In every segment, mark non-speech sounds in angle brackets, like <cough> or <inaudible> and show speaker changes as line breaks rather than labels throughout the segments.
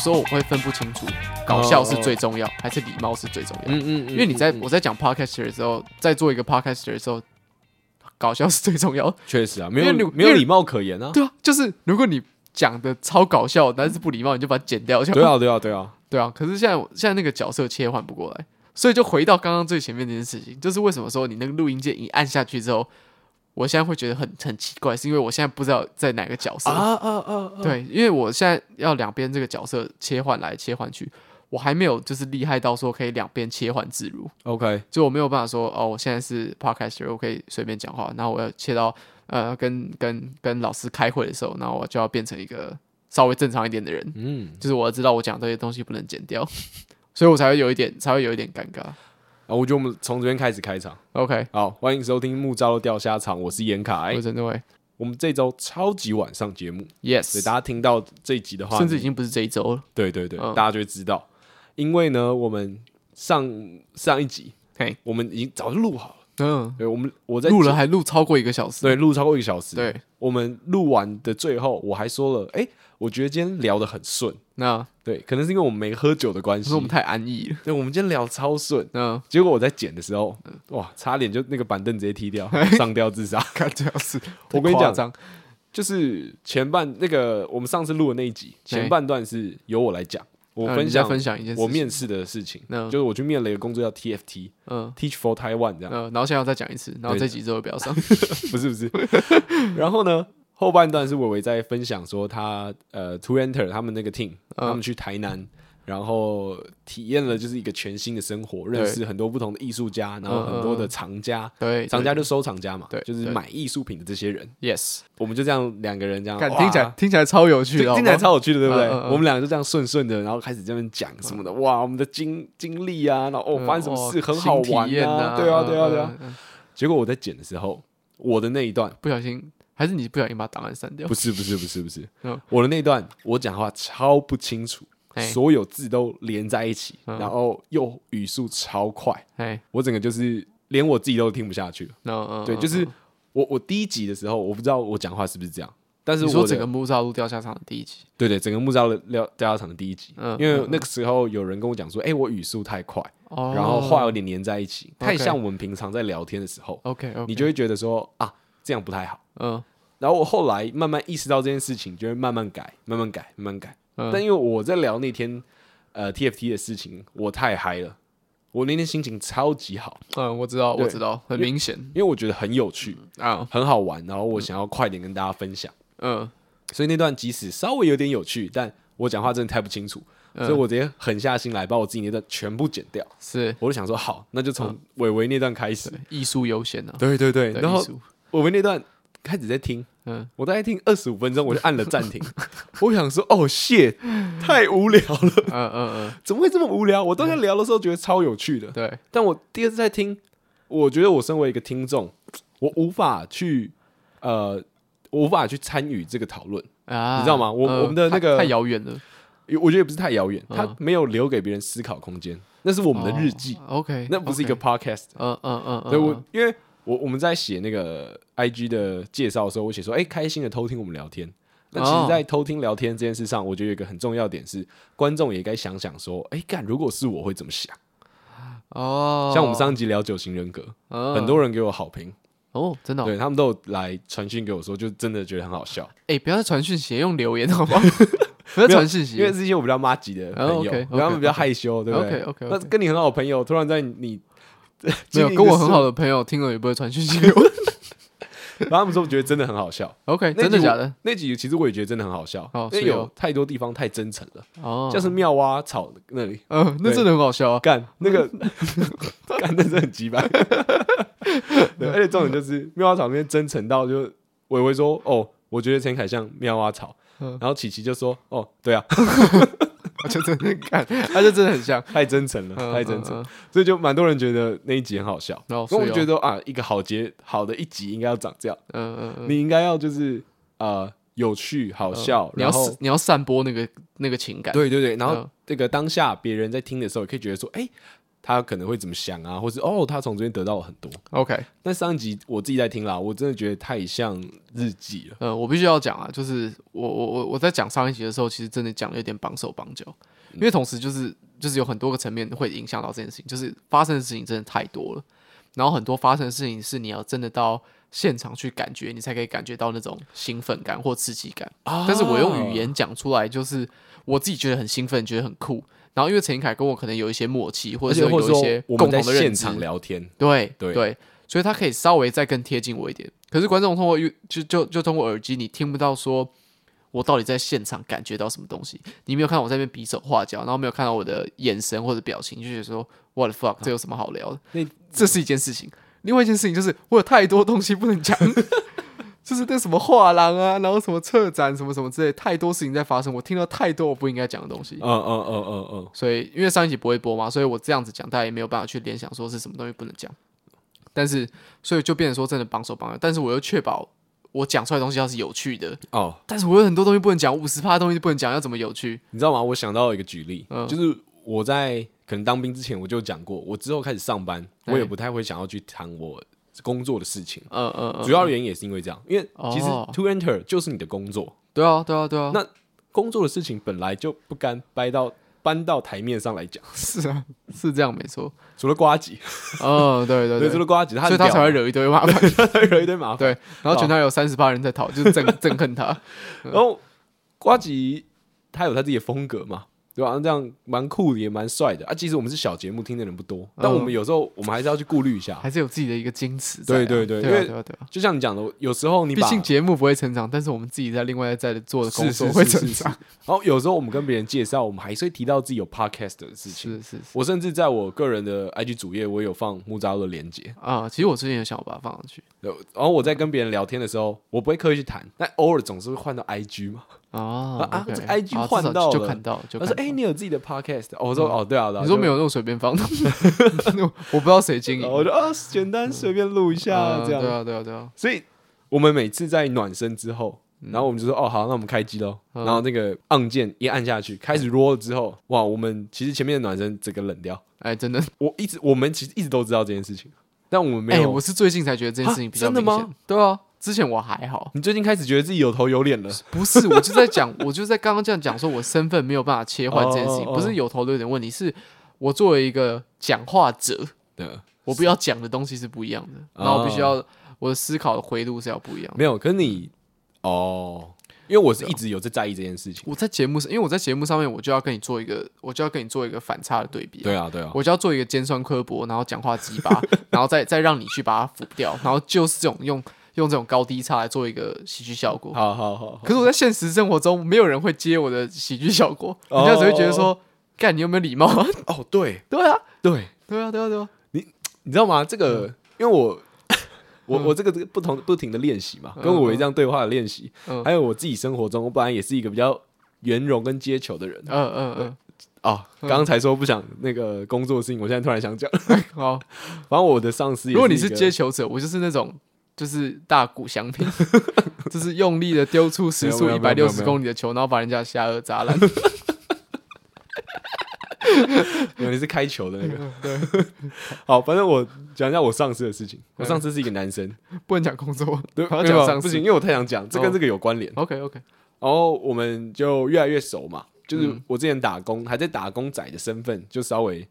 时候我会分不清楚，搞笑是最重要，还是礼貌是最重要？
嗯嗯，
因为你在我在讲 podcaster 的时候，在做一个 podcaster 的时候，搞笑是最重要。
确实啊，没有没有礼貌可言啊。
对啊，就是如果你讲的超搞笑，但是不礼貌，你就把它剪掉。
对啊，对啊，对啊，
对啊。可是现在现在那个角色切换不过来，所以就回到刚刚最前面那件事情，就是为什么说你那个录音键一按下去之后。我现在会觉得很很奇怪，是因为我现在不知道在哪个角色
啊啊啊！
对，因为我现在要两边这个角色切换来切换去，我还没有就是厉害到说可以两边切换自如。
OK，
就我没有办法说哦，我现在是 Podcaster，我可以随便讲话，然后我要切到呃跟跟跟老师开会的时候，然后我就要变成一个稍微正常一点的人。嗯，就是我要知道我讲这些东西不能剪掉，<laughs> 所以我才会有一点才会有一点尴尬。
啊，我觉得我们从这边开始开场
，OK，
好，欢迎收听木栅的钓虾场，我是严凯，
我是陈德伟。
我们这周超级晚上节目
，Yes，
所以大家听到这一集的话，
甚至已经不是这一周了。
对对对，嗯、大家就会知道，因为呢，我们上上一集，嘿，我们已经早就录好了，嗯，对，我们我在
录了还录超过一个小时，
对，录超过一个小时，
对，
我们录完的最后，我还说了，哎、欸。我觉得今天聊得很顺，那对，可能是因为我们没喝酒的关系，
我们太安逸了。
对，我们今天聊超顺，嗯，结果我在剪的时候，哇，差点就那个板凳直接踢掉，<laughs> 上吊自杀。看这样子，<laughs> 我跟你讲，就是前半那个我们上次录的那一集，前半段是由我来讲，我分享
分享一件
我面试的事情，就是我去面了一个工作叫 TFT，嗯，Teach for Taiwan 这样，
嗯，然后现在要再讲一次，然后这集之后不要上，
不 <laughs> 是不是，然后呢？后半段是伟伟在分享说他呃 2Enter 他们那个 team，他们去台南，然后体验了就是一个全新的生活，认识很多不同的艺术家，然后很多的藏家，对，藏家就收藏家嘛，对，就是买艺术品的这些人。Yes，我们就这样两个人这样，
听起来听起来超有趣的，
听起来超有趣的，对不对？我们两个就这样顺顺的，然后开始这边讲什么的，哇，我们的经经历啊，然后哦发生什么事很好玩啊，对啊对啊对啊。结果我在剪的时候，我的那一段
不小心。还是你不小心把档案删掉？
不是不是不是不是，<laughs> 我的那段我讲话超不清楚，所有字都连在一起，然后又语速超快，我整个就是连我自己都听不下去。了。对，就是我我第一集的时候，我不知道我讲话是不是这样，但是我
整个木栅路掉下场的第一集，
对对，整个木栅路钓钓虾场的第一集，因为那个时候有人跟我讲说，哎，我语速太快，然后话有点连在一起，太像我们平常在聊天的时候，OK，你就会觉得说啊，这样不太好，嗯。然后我后来慢慢意识到这件事情，就会慢慢改，慢慢改，慢慢改。嗯、但因为我在聊那天呃 TFT 的事情，我太嗨了，我那天心情超级好。
嗯，我知道，我知道，很明显，
因为我觉得很有趣啊，嗯、很好玩。然后我想要快点跟大家分享。嗯，所以那段即使稍微有点有趣，但我讲话真的太不清楚，嗯、所以我直接狠下心来把我自己那段全部剪掉。是，我就想说好，那就从伟伟那段开始，
艺术优先啊。
对对对，然后伟伟那段。开始在听，嗯，我大概听二十五分钟，我就按了暂停。<laughs> 我想说，哦，谢，太无聊了，嗯嗯嗯，怎么会这么无聊？我当时聊的时候觉得超有趣的，对。但我第二次在听，我觉得我身为一个听众，我无法去，呃，我无法去参与这个讨论啊，你知道吗？我我们的那个
太遥远了，
我觉得也不是太遥远，他没有留给别人思考空间，那是我们的日记，OK，那不是一个 podcast，嗯嗯嗯，对我因为。我我们在写那个 IG 的介绍的时候，我写说：“哎，开心的偷听我们聊天。”那其实，在偷听聊天这件事上，我觉得有一个很重要点是，观众也该想想说：“哎，干，如果是我会怎么想？”哦，像我们上一集聊九型人格，很多人给我好评
哦，真的，
对他们都有来传讯给我说，就真的觉得很好笑。
哎，不要再传讯息，用留言好不好？<laughs> 不要传讯息，
因为是一些我比较妈吉的朋友，他们比较害羞，对不对？OK，那跟你很好的朋友，突然在你。<laughs>
没有跟我很好的朋友听了也不会传讯息给我，<laughs>
然后他们说我觉得真的很好笑。
OK，真的假的？
那集其实我也觉得真的很好笑，因为有太多地方太真诚了。哦，像是妙蛙草那里，
嗯，那真的很好笑啊！
干那个，<laughs> 干那真的很鸡掰。对，而且重点就是妙蛙草那边真诚到就伟伟说：“哦，我觉得陈凯像妙蛙草。”然后琪琪就说：“哦，对啊。”他就真的看，他就真的很像，<laughs> 太真诚了，太真诚，所以就蛮多人觉得那一集很好笑。然后我觉得啊，一个好节好的一集应该要长这样，嗯嗯，你应该要就是呃有趣好笑，
你要你要散播那个那个情感，
对对对，然后这个当下别人在听的时候，也可以觉得说，哎，他可能会怎么想啊，或是哦，他从这边得到了很多。
OK，
但上一集我自己在听啦，我真的觉得太像日记了。
呃，我必须要讲啊，就是我我我我在讲上一集的时候，其实真的讲了有点绑手绑脚，因为同时就是就是有很多个层面会影响到这件事情，就是发生的事情真的太多了，然后很多发生的事情是你要真的到现场去感觉，你才可以感觉到那种兴奋感或刺激感。啊，但是我用语言讲出来，就是我自己觉得很兴奋，觉得很酷。然后，因为陈英凯跟我可能有一些默契，或者是有一些共同的认知，
现场聊天，
对对对，所以他可以稍微再更贴近我一点。可是观众通过就就就通过耳机，你听不到说我到底在现场感觉到什么东西。你没有看到我在那边比手画脚，然后没有看到我的眼神或者表情，就觉得说 What the fuck，这有什么好聊的？那这是一件事情。另外一件事情就是我有太多东西不能讲。<laughs> 就是那什么画廊啊，然后什么策展什么什么之类，太多事情在发生，我听到太多我不应该讲的东西。
嗯嗯嗯嗯嗯。
所以因为上一集不会播嘛，所以我这样子讲，大家也没有办法去联想说是什么东西不能讲。但是，所以就变成说真的绑手绑脚，但是我又确保我讲出来的东西要是有趣的哦。但是我有很多东西不能讲，五十趴的东西不能讲，要怎么有趣？
你知道吗？我想到一个举例，嗯、就是我在可能当兵之前我就讲过，我之后开始上班，我也不太会想要去谈我。工作的事情，嗯嗯，主要原因也是因为这样，因为其实 To Enter 就是你的工作，
对啊，对啊，对啊。
那工作的事情本来就不该掰到搬到台面上来讲，
是啊，是这样没错。
除了瓜吉，<laughs>
哦，对对对，
除了瓜吉，
所以他才会惹一堆麻烦，<laughs>
惹一堆麻烦。
对，然后全台有三十八人在讨，就是憎 <laughs> 憎恨他。
然后瓜吉他有他自己的风格嘛。对吧？这样蛮酷的，也蛮帅的啊！其实我们是小节目，听的人不多，但我们有时候我们还是要去顾虑一下，
还是有自己的一个矜持。
对对对，因为就像你讲的，有时候你
毕竟节目不会成长，但是我们自己在另外在做的工作会成长。
然后有时候我们跟别人介绍，我们还是会提到自己有 podcast 的事情。
是是，
我甚至在我个人的 IG 主页，我有放木扎的连接
啊。其实我之前也想把它放上去。
然后我在跟别人聊天的时候，我不会刻意去谈，但偶尔总是会换到 IG 嘛。
哦啊，
这 IG 换到就看到，就他说：“哎，你有自己的 podcast？” 我说：“哦，对啊，
你说没有那种随便放的，<laughs> <laughs> 我不知道谁经营。”
我就啊，简单随便录一下这样。
对啊，对啊，对啊。
所以我们每次在暖身之后，然后我们就说：“哦，好，那我们开机喽。”然后那个按键一按下去，开始 roll 了之后，哇，我们其实前面的暖身整个冷掉。
哎，真的，
我一直我们其实一直都知道这件事情，但我们没有。
我是最近才觉得这件事情比较明显。真的吗？对啊。之前我还好，
你最近开始觉得自己有头有脸了？
不是，我就在讲，我就在刚刚这样讲，说我身份没有办法切换这件事情，不是有头有脸问题，是我作为一个讲话者，对，我不要讲的东西是不一样的，然后我必须要我的思考的回路是要不一样的。
没有，可是你哦，因为我是一直有在在意这件事情。
我在节目上，因为我在节目上面，我就要跟你做一个，我就要跟你做一个反差的对比。
对啊，对啊，
我就要做一个尖酸刻薄，然后讲话鸡巴，<laughs> 然后再再让你去把它腐掉，然后就是这种用。用这种高低差来做一个喜剧效果，
好好好。
可是我在现实生活中，没有人会接我的喜剧效果，人家只会觉得说：“干，你有没有礼貌？”
哦，对，
对啊，
对，
对啊，对啊，对啊。
你你知道吗？这个，因为我我我这个这个不同不停的练习嘛，跟我这样对话的练习，还有我自己生活中，我本来也是一个比较圆融跟接球的人。嗯嗯嗯。哦，刚刚才说不想那个工作的事情，我现在突然想讲。<laughs> 好，<laughs> 反正我的上司，
如果你是接球者，我就是那种。就是大鼓相拼，<laughs> 就是用力的丢出时速一百六十公里的球，然后把人家下颚砸
烂。<laughs> 你是开球的那个，对。<laughs> 好，反正我讲一下我上司的事情。我上司是一个男生，
不能讲工作，
对，讲上司不行，因为我太想讲，这跟这个有关联。
OK OK。
然后我们就越来越熟嘛，就是我之前打工还在打工仔的身份，就稍微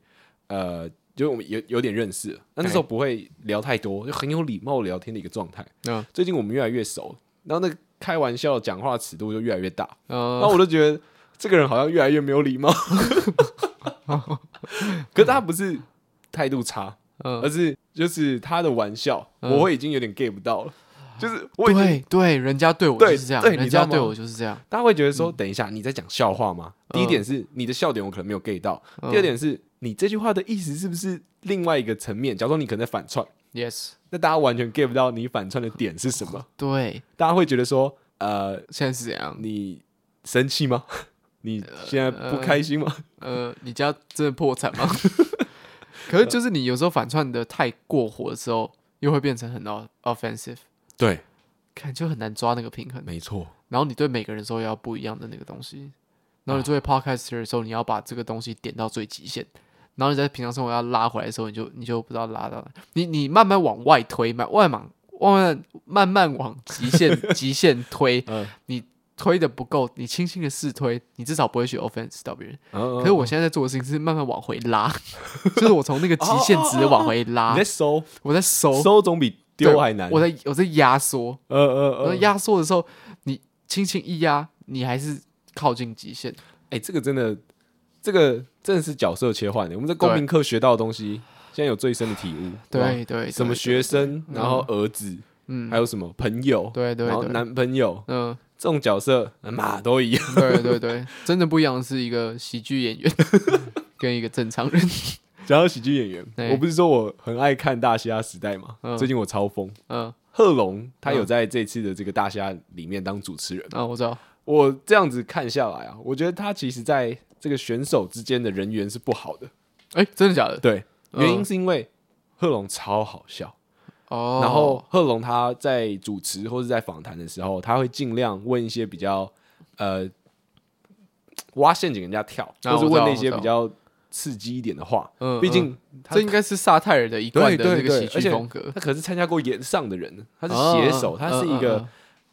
呃。就我们有有点认识了，那那时候不会聊太多，就很有礼貌聊天的一个状态。嗯，最近我们越来越熟，然后那个开玩笑讲话尺度就越来越大。嗯，然后我就觉得这个人好像越来越没有礼貌。<laughs> 可是他不是态度差，嗯，而是就是他的玩笑，我会已经有点 get 不到了。就是我
对对，人家对我就是这样，人家对我就是这样。
大家会觉得说，等一下你在讲笑话吗？第一点是你的笑点我可能没有 get 到，第二点是。你这句话的意思是不是另外一个层面？假如说你可能在反串
，yes，
那大家完全 get 不到你反串的点是什么？
对，
大家会觉得说，呃，
现在是怎样？
你生气吗？<laughs> 你现在不开心吗？
呃，呃，你家真的破产吗？<laughs> 可是就是你有时候反串的太过火的时候，又会变成很 offensive。
对，
看就很难抓那个平衡。
没错。
然后你对每个人说要不一样的那个东西，然后你作为 podcaster 的时候，你要把这个东西点到最极限。然后你在平常生活要拉回来的时候，你就你就不知道拉到哪，你你慢慢往外推，慢外往慢慢慢往极限 <laughs> 极限推，嗯、你推的不够，你轻轻的试推，你至少不会去 offense 到别人。嗯嗯嗯，可是我现在在做的事情是慢慢往回拉，<laughs> 就是我从那个极限值往回拉。<laughs>
你在收，
我在收，
收总比丢还难。
我在我在压缩，嗯嗯嗯，我在压缩的时候，你轻轻一压，你还是靠近极限。
哎、欸，这个真的，这个真的是角色切换的。我们在公民课学到的东西，现在有最深的体悟。
对对，
什么学生，然后儿子，嗯，还有什么朋友，
对对，
然后男朋友，嗯，这种角色嘛都一样。
对对对，真的不一样的是一个喜剧演员 <laughs> 跟一个正常人。
讲到喜剧演员，我不是说我很爱看《大虾时代》嘛？最近我超疯。嗯，贺龙他有在这次的这个大虾里面当主持人。
啊，我知道。
我这样子看下来啊，我觉得他其实在这个选手之间的人缘是不好的。
哎、欸，真的假的？
对，原因是因为贺龙超好笑
哦。
然后贺龙他在主持或者在访谈的时候，他会尽量问一些比较呃挖陷阱人家跳，或是问那些比较刺激一点的话。嗯，毕竟
这应该是萨泰尔的一贯的那个喜剧风格。
他可是参加过演上的人，他是写手，他是一个。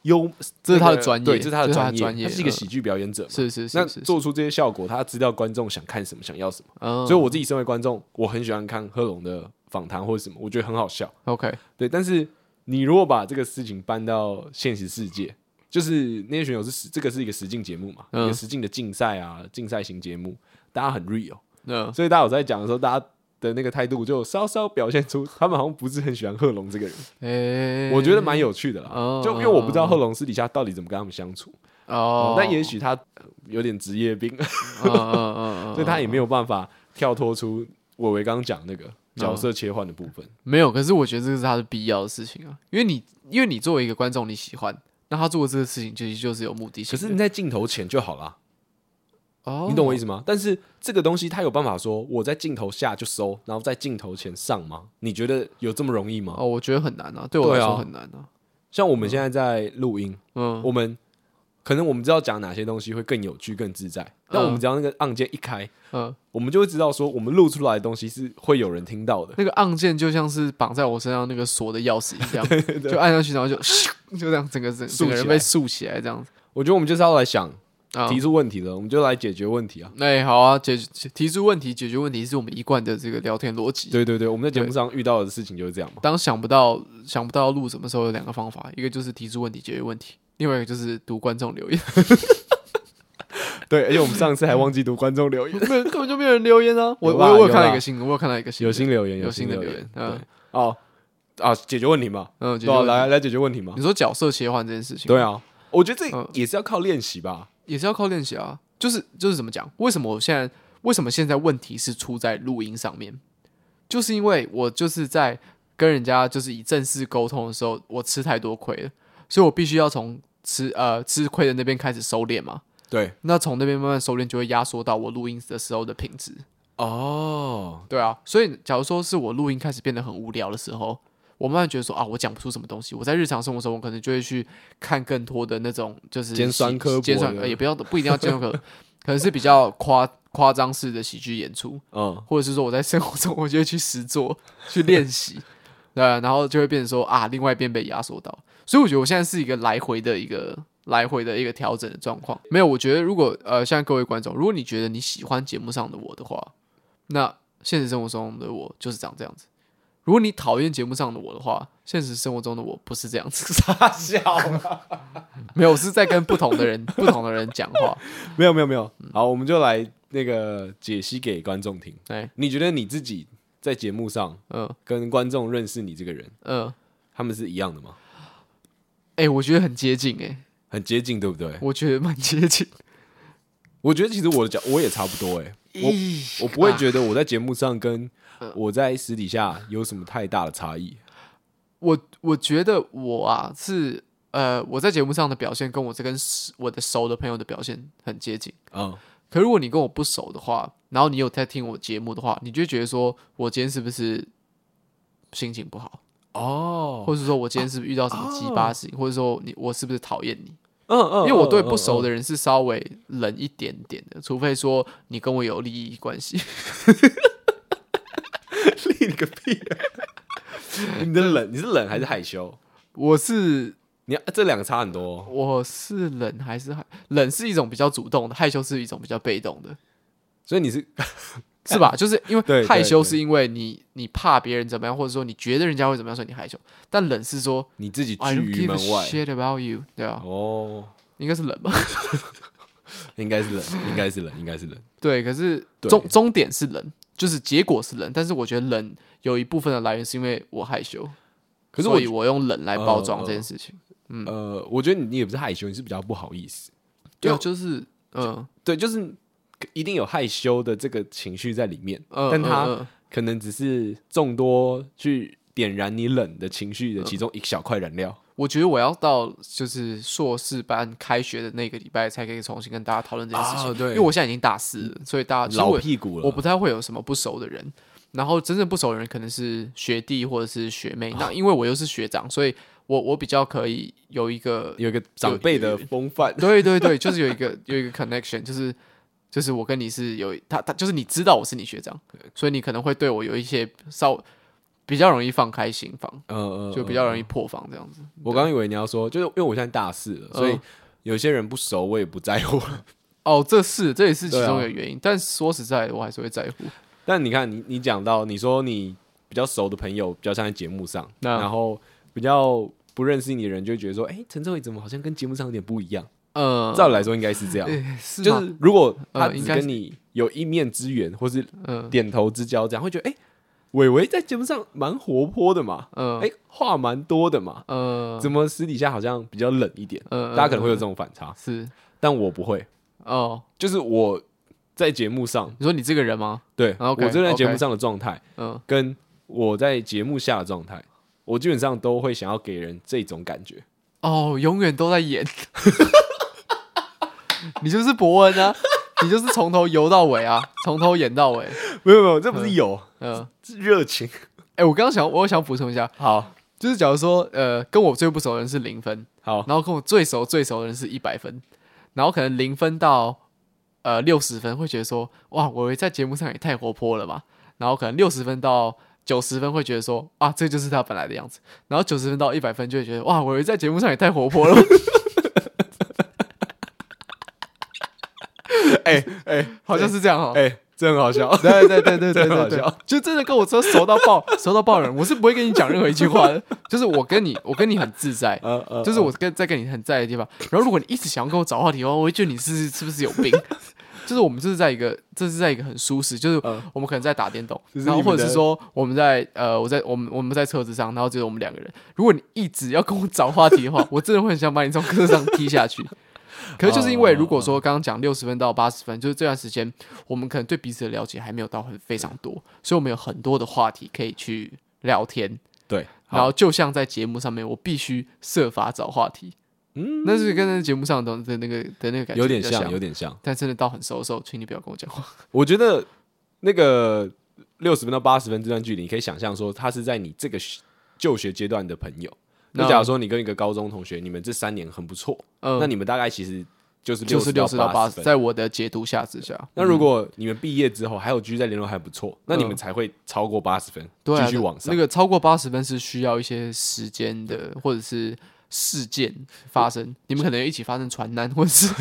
优，
这是他的专业，
对，这是他的专业。他是一个喜剧表演者嘛，
是是是。
那做出这些效果，他知道观众想看什么，想要什么。所以我自己身为观众，我很喜欢看贺龙的访谈或者什么，我觉得很好笑。
OK，
对。但是你如果把这个事情搬到现实世界，就是那些选手是实，这个是一个实境节目嘛，一个实境的竞赛啊，竞赛型节目，大家很 real。嗯，所以大家有在讲的时候，大家。的那个态度就稍稍表现出，他们好像不是很喜欢贺龙这个人。欸、我觉得蛮有趣的啦，哦、就因为我不知道贺龙私底下到底怎么跟他们相处。哦，但也许他有点职业病，<laughs> 所以他也没有办法跳脱出伟伟刚刚讲那个角色切换的部分。哦、
没有，可是我觉得这个是他的必要的事情啊，因为你因为你作为一个观众你喜欢，那他做的这个事情其实就是有目的性。
可是你在镜头前就好了。你懂我意思吗？但是这个东西他有办法说我在镜头下就收，然后在镜头前上吗？你觉得有这么容易吗？
哦，我觉得很难啊，对我来说很难啊。
像我们现在在录音，嗯，我们可能我们知道讲哪些东西会更有趣、更自在。但我们只要那个按键一开，嗯，我们就会知道说我们录出来的东西是会有人听到的。
那个按键就像是绑在我身上那个锁的钥匙一样，<laughs> 就按下去，然后就就这样，整个整整个人被竖起来这样子。
我觉得我们就是要来想。提出问题了，我们就来解决问题啊！
哎，好啊，解提出问题，解决问题是我们一贯的这个聊天逻辑。
对对对，我们在节目上遇到的事情就是这样嘛。
当想不到想不到要录什么时候，有两个方法，一个就是提出问题解决问题，另外一个就是读观众留言。<laughs>
对，而且我们上次还忘记读观众留言，<laughs>
根本就没有人留言啊！<laughs> 我我我有看到一个新，我有看到一个新，
有新留言，有新的留言。嗯，哦啊，解决问题嘛，嗯，来来解决问题嘛。
你说角色切换这件事情，
对啊，我觉得这也是要靠练习吧。
也是要靠练习啊，就是就是怎么讲？为什么我现在为什么现在问题是出在录音上面？就是因为我就是在跟人家就是以正式沟通的时候，我吃太多亏了，所以我必须要从吃呃吃亏的那边开始收敛嘛。
对，
那从那边慢慢收敛，就会压缩到我录音的时候的品质。
哦，
对啊，所以假如说是我录音开始变得很无聊的时候。我慢慢觉得说啊，我讲不出什么东西。我在日常生活中，我可能就会去看更多的那种，就是
尖酸刻薄，
尖酸也不要不一定要尖酸刻薄，<laughs> 可能是比较夸夸张式的喜剧演出，嗯，或者是说我在生活中，我就会去实做去练习，<laughs> 对，然后就会变成说啊，另外一边被压缩到。所以我觉得我现在是一个来回的一个来回的一个调整的状况。没有，我觉得如果呃，现在各位观众，如果你觉得你喜欢节目上的我的话，那现实生活中的我就是长这样子。如果你讨厌节目上的我的话，现实生活中的我不是这样子。<laughs>
傻笑，<laughs>
没有，我是在跟不同的人、<laughs> 不同的人讲话。
没有，没有，没有。好，我们就来那个解析给观众听。哎，你觉得你自己在节目上，嗯，跟观众认识你这个人，嗯，他们是一样的吗？
哎，我觉得很接近，哎，
很接近，对不对？
我觉得蛮接近。
我觉得其实我的讲我也差不多，哎，我我不会觉得我在节目上跟我在私底下有什么太大的差异？
我我觉得我啊是呃我在节目上的表现跟我这跟我的熟的朋友的表现很接近。嗯，可如果你跟我不熟的话，然后你有在听我节目的话，你就觉得说我今天是不是心情不好？哦，或者说我今天是不是遇到什么鸡巴事情？或者说你我是不是讨厌你？嗯嗯，因为我对不熟的人是稍微冷一点点的，除非说你跟我有利益关系。
你个屁！<laughs> 你的冷，你是冷还是害羞？
我是
你这两个差很多哦。
我是冷还是害？冷是一种比较主动的，害羞是一种比较被动的。
所以你是 <laughs>
是吧？就是因为害羞是因为你你怕别人怎么样，或者说你觉得人家会怎么样，所以你害羞。但冷是说
你自己拒于门外。
Shit about you，对啊。
哦，
应该是冷吧？<laughs>
应该是冷，应该是冷，应该是冷。
对，可是终终点是冷，就是结果是冷。但是我觉得冷有一部分的来源是因为我害羞，可是我以我用冷来包装这件事情。
嗯，呃，我觉得你也不是害羞，你是比较不好意思。
对，就是嗯，
对，就是。一定有害羞的这个情绪在里面，呃、但它可能只是众多去点燃你冷的情绪的其中一小块燃料。
我觉得我要到就是硕士班开学的那个礼拜才可以重新跟大家讨论这件事情。啊、对，因为我现在已经大四了，所以大家
老屁股了我，
不太会有什么不熟的人。然后真正不熟的人可能是学弟或者是学妹。啊、那因为我又是学长，所以我我比较可以有一个
有一个长辈的风范。
对对对，就是有一个有一个 connection，就是。就是我跟你是有他他就是你知道我是你学长，所以你可能会对我有一些稍比较容易放开心房，嗯嗯，就比较容易破防这样子。
我刚以为你要说，就是因为我现在大四了，所以有些人不熟我也不在乎。
哦，这是这也是其中一个原因，但说实在的，我还是会在乎。
但你看，你你讲到你说你比较熟的朋友比较像在节目上，然后比较不认识你的人就会觉得说，哎，陈志伟怎么好像跟节目上有点不一样？嗯，照理来说应该是这样，是就是如果他只跟你有一面之缘，或是点头之交，这样会觉得哎，伟伟在节目上蛮活泼的嘛，嗯，哎，话蛮多的嘛，嗯，怎么私底下好像比较冷一点？嗯，大家可能会有这种反差，是，但我不会哦，就是我在节目上，
你说你这个人吗？
对，我这在节目上的状态，嗯，跟我在节目下的状态，我基本上都会想要给人这种感觉，
哦，永远都在演。<laughs> 你就是博恩啊！你就是从头游到尾啊，从头演到尾。
没有没有，这不是有，嗯，热情。
哎，我刚刚想，我想补充一下，
好，
就是假如说，呃，跟我最不熟的人是零分，
好，
然后跟我最熟最熟的人是一百分，然后可能零分到呃六十分会觉得说，哇，我在节目上也太活泼了吧。然后可能六十分到九十分会觉得说，啊，这就是他本来的样子。然后九十分到一百分就会觉得，哇，我在节目上也太活泼了。<laughs> 哎哎，好像是这样哈，
哎，这很好笑，
对对对对对，很好笑，就真的跟我说熟到爆，<laughs> 熟到爆人，我是不会跟你讲任何一句话的，<laughs> 就是我跟你，我跟你很自在，就是我跟在跟你很在的地方，然后如果你一直想要跟我找话题的话，我会觉得你是是不是有病？<laughs> 就是我们就是在一个，这是在一个很舒适，就是我们可能在打电动，然后或者是说我们在呃，我在我们我们在车子上，然后只有我们两个人，如果你一直要跟我找话题的话，我真的会很想把你从车上踢下去。<laughs> 可是就是因为，如果说刚刚讲六十分到八十分，就是这段时间我们可能对彼此的了解还没有到很非常多，所以我们有很多的话题可以去聊天。
对，
然后就像在节目上面，我必须设法找话题。嗯，那是跟那节目上的的那个的那个感觉
有点像，有点像。
但真的到很熟的时候，请你不要跟我讲话。
我觉得那个六十分到八十分这段距离，你可以想象说，他是在你这个就学阶段的朋友。那假如说你跟一个高中同学，你们这三年很不错，嗯，那你们大概其实就是就是六十到八十，
在我的解读下之下，
那如果你们毕业之后还有继续在联络还不错，那你们才会超过八十分，继续往上。
那个超过八十分是需要一些时间的，或者是事件发生，你们可能一起发生传单，或者是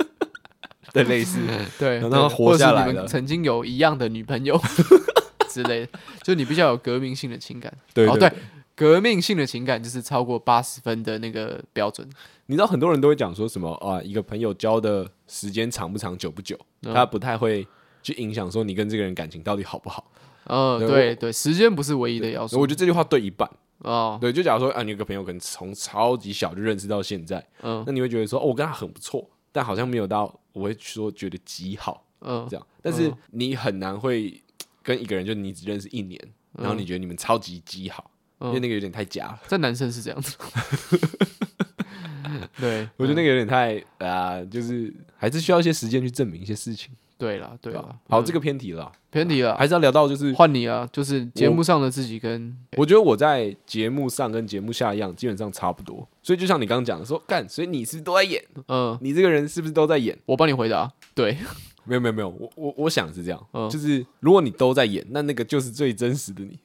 <laughs>
对类似，<laughs>
对，
然后活下来了，
曾经有一样的女朋友 <laughs> 之类的，就你比较有革命性的情感，
对。对。
革命性的情感就是超过八十分的那个标准。
你知道很多人都会讲说什么啊？一个朋友交的时间长不长、久不久，嗯、他不太会去影响说你跟这个人感情到底好不好。
嗯，对对，对，时间不是唯一的要素。
我觉得这句话对一半哦。对，就假如说啊，你有个朋友可能从超级小就认识到现在，嗯，那你会觉得说哦，我跟他很不错，但好像没有到我会说觉得极好，嗯，这样。但是你很难会跟一个人就你只认识一年，然后你觉得你们超级极好。因为那个有点太假。了，
在男生是这样子。<laughs> 对，
我觉得那个有点太啊，就是还是需要一些时间去证明一些事情。
对了，对了，
好，这个偏题了，
偏题了，
还是要聊到就是
换你啊，就是节目上的自己跟
我觉得我在节目上跟节目下一样，基本上差不多。所以就像你刚刚讲的说，干，所以你是都在演，嗯，你这个人是不是都在演？
我帮你回答，对，
没有没有没有，我我我想是这样，
嗯。
就是如果你都在演，那那个就是最真实的你。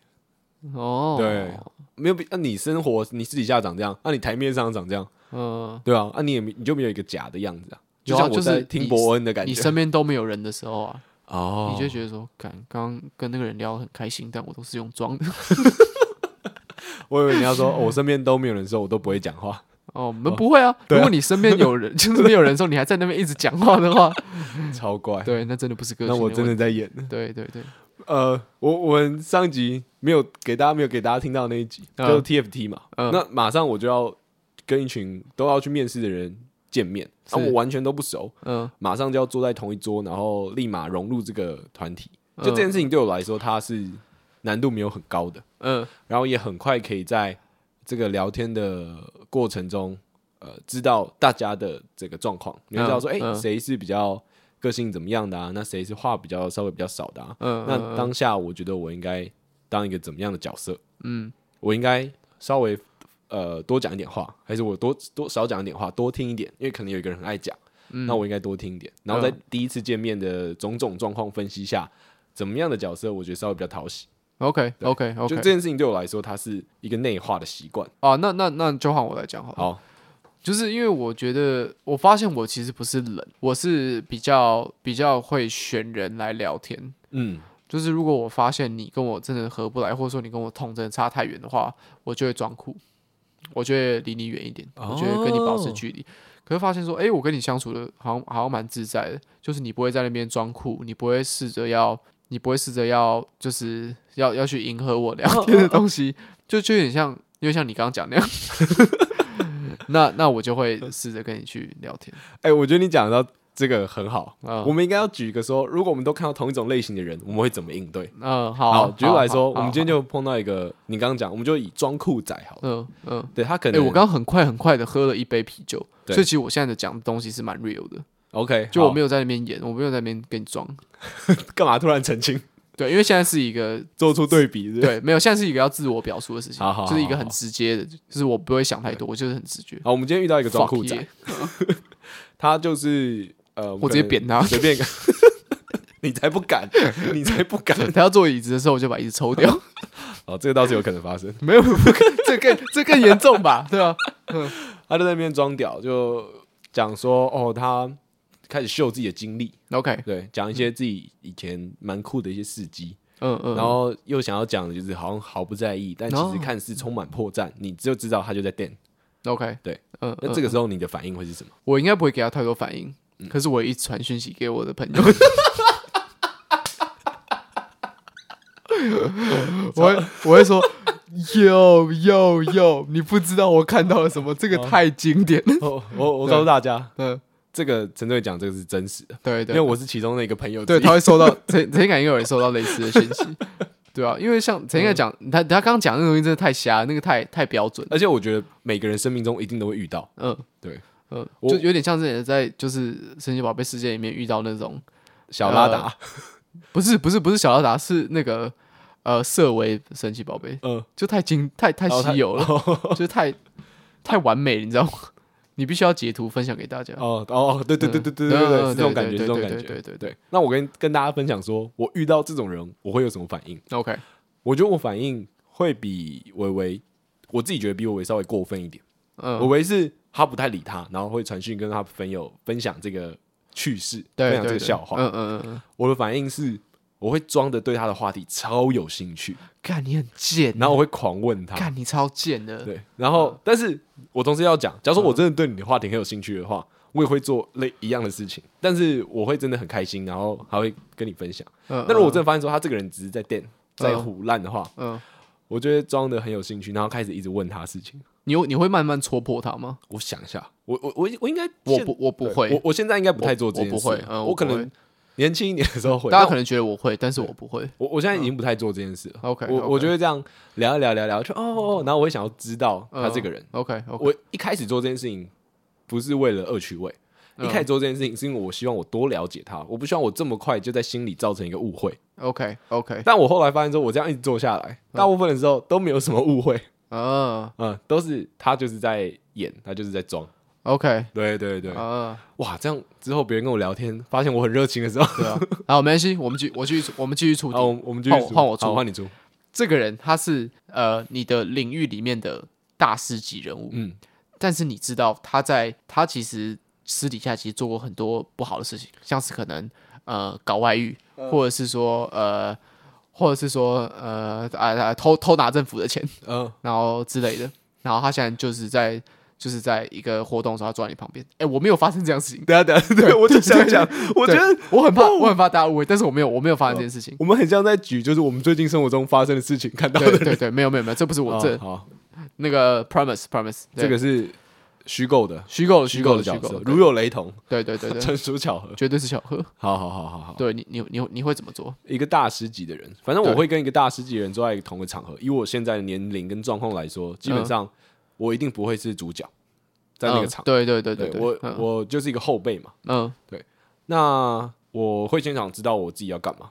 哦，
对，没有比，那、啊、你生活你私底下长这样，那、啊、你台面上长这样，
嗯，
对啊，啊你也你就没有一个假的样子啊，就像我在听伯恩的感觉，
你身边都没有人的时候啊，
哦，
你就觉得说，刚刚跟那个人聊得很开心，但我都是用装的。<laughs>
我以为你要说，哦、我身边都没有人的时候，我都不会讲话。
哦，<laughs> 我们不会啊。如果你身边有人，<laughs> 就是没有人的时候，你还在那边一直讲话的话，
超怪。
对，那真的不是个性。
那我真的在演。
对对对。
呃，我我们上一集没有给大家没有给大家听到那一集，嗯、就是 TFT 嘛。嗯。那马上我就要跟一群都要去面试的人见面，我完全都不熟。嗯。马上就要坐在同一桌，然后立马融入这个团体。就这件事情对我来说，它是难度没有很高的。嗯。然后也很快可以在这个聊天的过程中，呃，知道大家的这个状况，你知道说，哎、嗯，谁、欸、是比较。个性怎么样的啊？那谁是话比较稍微比较少的啊？嗯，那当下我觉得我应该当一个怎么样的角色？嗯，我应该稍微呃多讲一点话，还是我多多少讲一点话，多听一点？因为可能有一个人很爱讲，嗯，那我应该多听一点。然后在第一次见面的种种状况分析下，怎么样的角色我觉得稍微比较讨喜
？OK，OK，OK，
就这件事情对我来说，它是一个内化的习惯。
哦，那那那就换我来讲好了。好。就是因为我觉得，我发现我其实不是冷，我是比较比较会选人来聊天。嗯，就是如果我发现你跟我真的合不来，或者说你跟我痛真的差太远的话，我就会装酷，我就会离你远一点，我就会跟你保持距离。哦、可是发现说，哎、欸，我跟你相处的好像好像蛮自在的，就是你不会在那边装酷，你不会试着要，你不会试着要，就是要要去迎合我聊天的东西，就就有点像，因为像你刚刚讲那样。<laughs> 那那我就会试着跟你去聊天。<laughs>
哎、欸，我觉得你讲到这个很好。嗯，我们应该要举一个说，如果我们都看到同一种类型的人，我们会怎么应对？嗯，好。好，举例来说，我们今天就碰到一个，你刚刚讲，我们就以装酷仔好了。嗯嗯，对他可能，
哎、欸，我刚刚很快很快的喝了一杯啤酒，所以其实我现在的讲的东西是蛮 real 的。
OK，
就我没有在那边演，我没有在那边跟你装。<laughs>
干嘛突然澄清？
对，因为现在是一个
做出对比是是，
对，没有，现在是一个要自我表述的事情，
好好好好，
就是一个很直接的，就是我不会想太多，我就是很直觉。
好，我们今天遇到一个装酷仔，<laughs> 他就是呃，
我直接扁他，
随便一个，<laughs> 你才不敢，你才不敢。
他要坐椅子的时候，我就把椅子抽掉。<laughs>
哦，这个倒是有可能发生，
没有，这更这更严重吧？对吧？
他在那边装屌，就讲说哦，他。开始秀自己的经历
，OK，
对，讲一些自己以前蛮酷的一些事迹，
嗯嗯，
然后又想要讲的就是好像毫不在意，但其实看似充满破绽，你就知道他就在电
，OK，
对，嗯，那这个时候你的反应会是什么？
我应该不会给他太多反应，可是我一传讯息给我的朋友，<laughs> <laughs> 我会我会说，哟哟哟，你不知道我看到了什么，这个太经典了，
我我我告诉大家，<laughs> 嗯。这个陈队讲这个是真实的，
对对，
因为我是其中的一个朋友，
对，他会收到陈陈应该有人收到类似的信息，对啊，因为像陈应该讲，他他刚刚讲那个东西真的太瞎，那个太太标准，
而且我觉得每个人生命中一定都会遇到，嗯，对，
嗯，就有点像是在就是神奇宝贝世界里面遇到那种
小拉达，
不是不是不是小拉达，是那个呃色违神奇宝贝，嗯，就太精太太稀有了，就是太太完美，你知道吗？你必须要截图分享给大家。
哦哦，对对对对对对对，这种感觉，这种感觉，对对对。那我跟跟大家分享说，我遇到这种人，我会有什么反应
？OK，
我觉得我反应会比维维，我自己觉得比维维稍微过分一点。嗯，维维是他不太理他，然后会传讯跟他朋友分享这个趣事，分享这个笑话。嗯嗯嗯，我的反应是。我会装的对他的话题超有兴趣，
看你很贱，
然后我会狂问他，
看你超贱的，
对，然后，但是我同时要讲，假如说我真的对你的话题很有兴趣的话，我也会做类一样的事情，但是我会真的很开心，然后还会跟你分享。嗯，但如果我真的发现说他这个人只是在电，在胡烂的话，嗯，我就会装的很有兴趣，然后开始一直问他事情。
你你会慢慢戳破他吗？
我想一下，我我我我应该，
我不我不会，
我我现在应该不太做这件事，我可能。年轻一点的时候会，
大家可能觉得我会，但是我不会。
我我现在已经不太做这件事了。
OK，
我我觉得这样聊一聊聊聊，就哦哦，然后我也想要知道他这个人。
OK，
我一开始做这件事情不是为了恶趣味，一开始做这件事情是因为我希望我多了解他，我不希望我这么快就在心里造成一个误会。
OK OK，
但我后来发现说，我这样一直做下来，大部分的时候都没有什么误会。嗯嗯，都是他就是在演，他就是在装。
OK，
对对对，
啊，
哇，这样之后别人跟我聊天，发现我很热情的时候，
对啊，好，没关系，我们继我继续，我们继续出题，
好，我们继续，
换我出，
换你出。
这个人他是呃你的领域里面的大师级人物，嗯，但是你知道他在他其实私底下其实做过很多不好的事情，像是可能呃搞外遇，或者是说呃。或者是说，呃啊啊，偷偷拿政府的钱，嗯，然后之类的，然后他现在就是在就是在一个活动的时候，他坐在你旁边。哎，我没有发生这样事情。
等下等下，对，我就想讲，我觉得
我很怕，我很怕大家误会，但是我没有，我没有发生这件事情。
我们很像在举，就是我们最近生活中发生的事情，看到的。
对对，没有没有没有，这不是我这好那个 promise promise，
这个是。虚构的，
虚构的，虚构的
角色，如有雷同，
对对对对，
纯属 <laughs> 巧合，
绝对是巧合。
好好好好好，
对你你你你会怎么做？
一个大师级的人，反正我会跟一个大师级的人坐在同一个场合。以我现在的年龄跟状况来说，基本上我一定不会是主角，在那个场。
对对对对，
我我就是一个后辈嘛。嗯，对。那我会现场知道我自己要干嘛。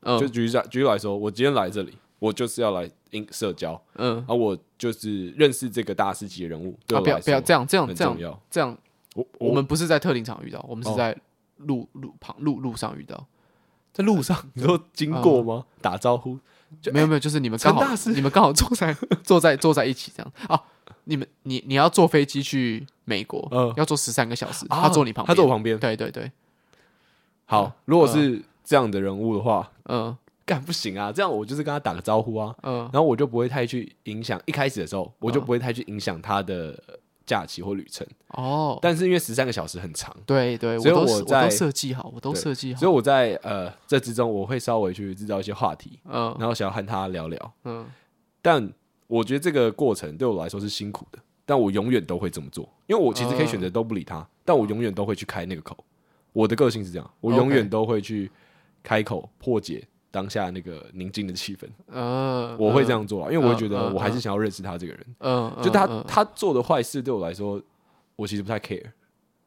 嗯，就举例举例来说，我今天来这里。我就是要来社交，嗯，啊我就是认识这个大师级的人物。对，不要不要
这样这样这样这样，我我们不是在特定场遇到，我们是在路路旁路路上遇到，
在路上你说经过吗？打招呼？
没有没有，就是你们刚好你们刚好坐在坐在坐在一起这样啊。你们你你要坐飞机去美国，嗯要坐十三个小时，他坐你旁边，
他坐我旁边。
对对对，
好，如果是这样的人物的话，嗯。干不行啊！这样我就是跟他打个招呼啊，嗯，然后我就不会太去影响。一开始的时候，我就不会太去影响他的假期或旅程。哦，但是因为十三个小时很长，
对对，所以我在设计好，我都设计好。
所以我在呃这之中，我会稍微去制造一些话题，嗯，然后想要和他聊聊，嗯。但我觉得这个过程对我来说是辛苦的，但我永远都会这么做，因为我其实可以选择都不理他，但我永远都会去开那个口。我的个性是这样，我永远都会去开口破解。当下那个宁静的气氛，嗯，我会这样做啊，因为我会觉得我还是想要认识他这个人，嗯，就他他做的坏事对我来说，我其实不太 care，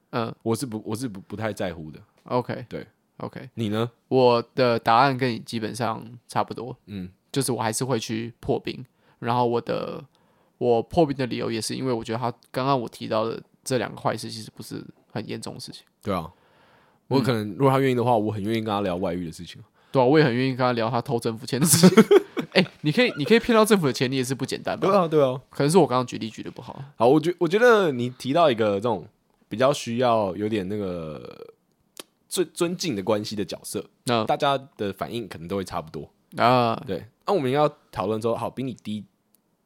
嗯，我是不我是不不太在乎的
，OK，
对
，OK，
你呢？
我的答案跟你基本上差不多，嗯，就是我还是会去破冰，然后我的我破冰的理由也是因为我觉得他刚刚我提到的这两个坏事其实不是很严重的事情，
对啊，我可能如果他愿意的话，我很愿意跟他聊外遇的事情。
对啊，我也很愿意跟他聊他偷政府钱的事情。<laughs> 哎、欸，你可以，你可以骗到政府的钱，你也是不简单吧？
对啊，对啊。
可能是我刚刚举例举的不好。
好，我觉我觉得你提到一个这种比较需要有点那个最尊敬的关系的角色，那大家的反应可能都会差不多啊。对，那我们要讨论说，好，比你低，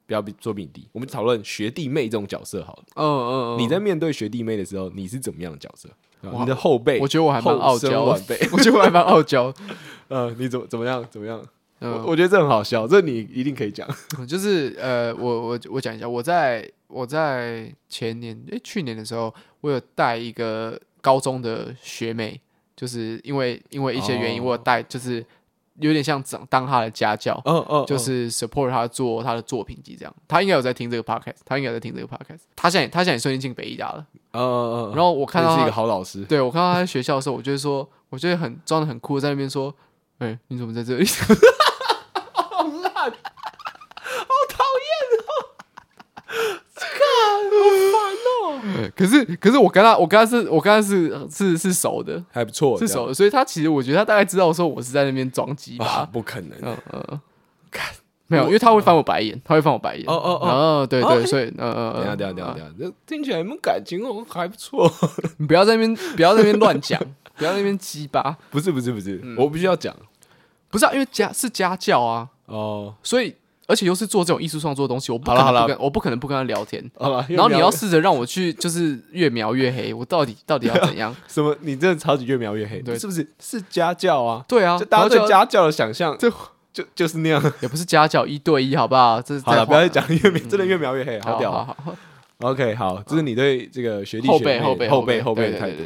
不要比做比你低，我们讨论学弟妹这种角色好了。嗯嗯嗯。你在面对学弟妹的时候，你是怎么样的角色？你的后辈，
我觉得我还蛮傲娇，
晚辈，<laughs>
我觉得我还蛮傲娇。<laughs>
呃，你怎么怎么样？怎么样？嗯，我觉得这很好笑，这你一定可以讲。<laughs>
就是呃，我我我讲一下，我在我在前年诶，去年的时候，我有带一个高中的学妹，就是因为因为一些原因，我有带就是。有点像当当他的家教，嗯嗯，就是 support 他做他的作品集这样。他应该有在听这个 podcast，他应该有在听这个 podcast。他现在他现在也顺利进北艺大了，嗯嗯嗯。然后我看到
是一个好老师，
对，我看到他在学校的时候，我就说，我觉得很装的很酷，在那边说，哎，你怎么在这里？好烂，好讨厌哦！可是，可是我跟他，我跟他是，我跟他是是是熟的，
还不错，
是熟的。所以他其实我觉得他大概知道说我是在那边装机吧？<laughs>
不可能，嗯
嗯，看没有，因为他会翻我白眼，他会翻我白眼。哦哦哦，对对，所以嗯嗯嗯，
等下等下等下等下，这听起来你们感情哦？还不错，
你 <laughs> 不要在那边不要在那边乱讲，<laughs> 不要在那边鸡巴。
不是不是不是，我必须要讲，
不是啊，因为家是家教啊，哦，所以。而且又是做这种艺术创作的东西，我不可能不跟，我不可能不跟他聊天。好了然后你要试着让我去，就是越描越黑。<laughs> 我到底到底要怎样？<laughs>
什么？你真的超级越描越黑？对，是不是？是家教啊？
对啊，
就大家对家教的想象，就就就是那样。
也不是家教，一对一，好不好？这是
好了，不要再讲越描，真的越描越黑，好屌。好好 OK，好，这是你对这个学弟后辈后辈后辈后辈的态度。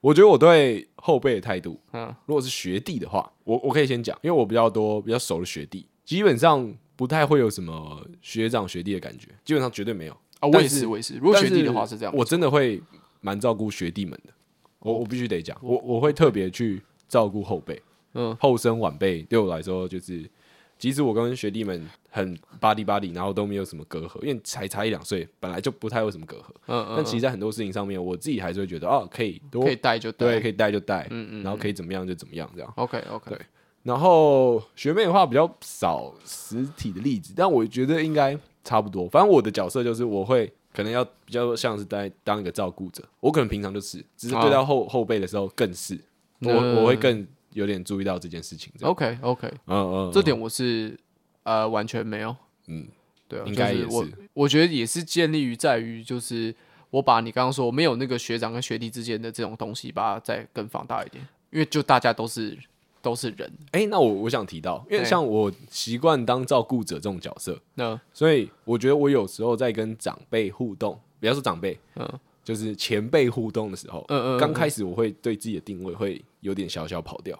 我觉得我对后辈的态度，嗯，如果是学弟的话，我我可以先讲，因为我比较多比较熟的学弟，基本上。不太会有什么学长学弟的感觉，基本上绝对没有
啊。我也是，我也是。如果学弟的话是这样，
我真的会蛮照顾学弟们的。我我必须得讲，我我会特别去照顾后辈，嗯，后生晚辈对我来说就是，即使我跟学弟们很 buddy buddy，然后都没有什么隔阂，因为才差一两岁，本来就不太有什么隔阂。嗯嗯。但其实，在很多事情上面，我自己还是会觉得，哦，可以多，
可以带就带，
对，可以带就带，嗯嗯，然后可以怎么样就怎么样，这样。
OK OK。
对。然后学妹的话比较少实体的例子，但我觉得应该差不多。反正我的角色就是我会可能要比较像是在当一个照顾者，我可能平常就是，只是对到后、哦、后辈的时候更是，我、嗯、我会更有点注意到这件事情。
OK OK，嗯嗯，嗯，这点我是呃完全没有，嗯，对啊，应该也是。我我觉得也是建立于在于就是我把你刚刚说没有那个学长跟学弟之间的这种东西，把它再更放大一点，因为就大家都是。都是人，
哎、欸，那我我想提到，因为像我习惯当照顾者这种角色，那所以我觉得我有时候在跟长辈互动，比方说长辈，嗯，就是前辈互动的时候，嗯嗯，刚开始我会对自己的定位会有点小小跑掉，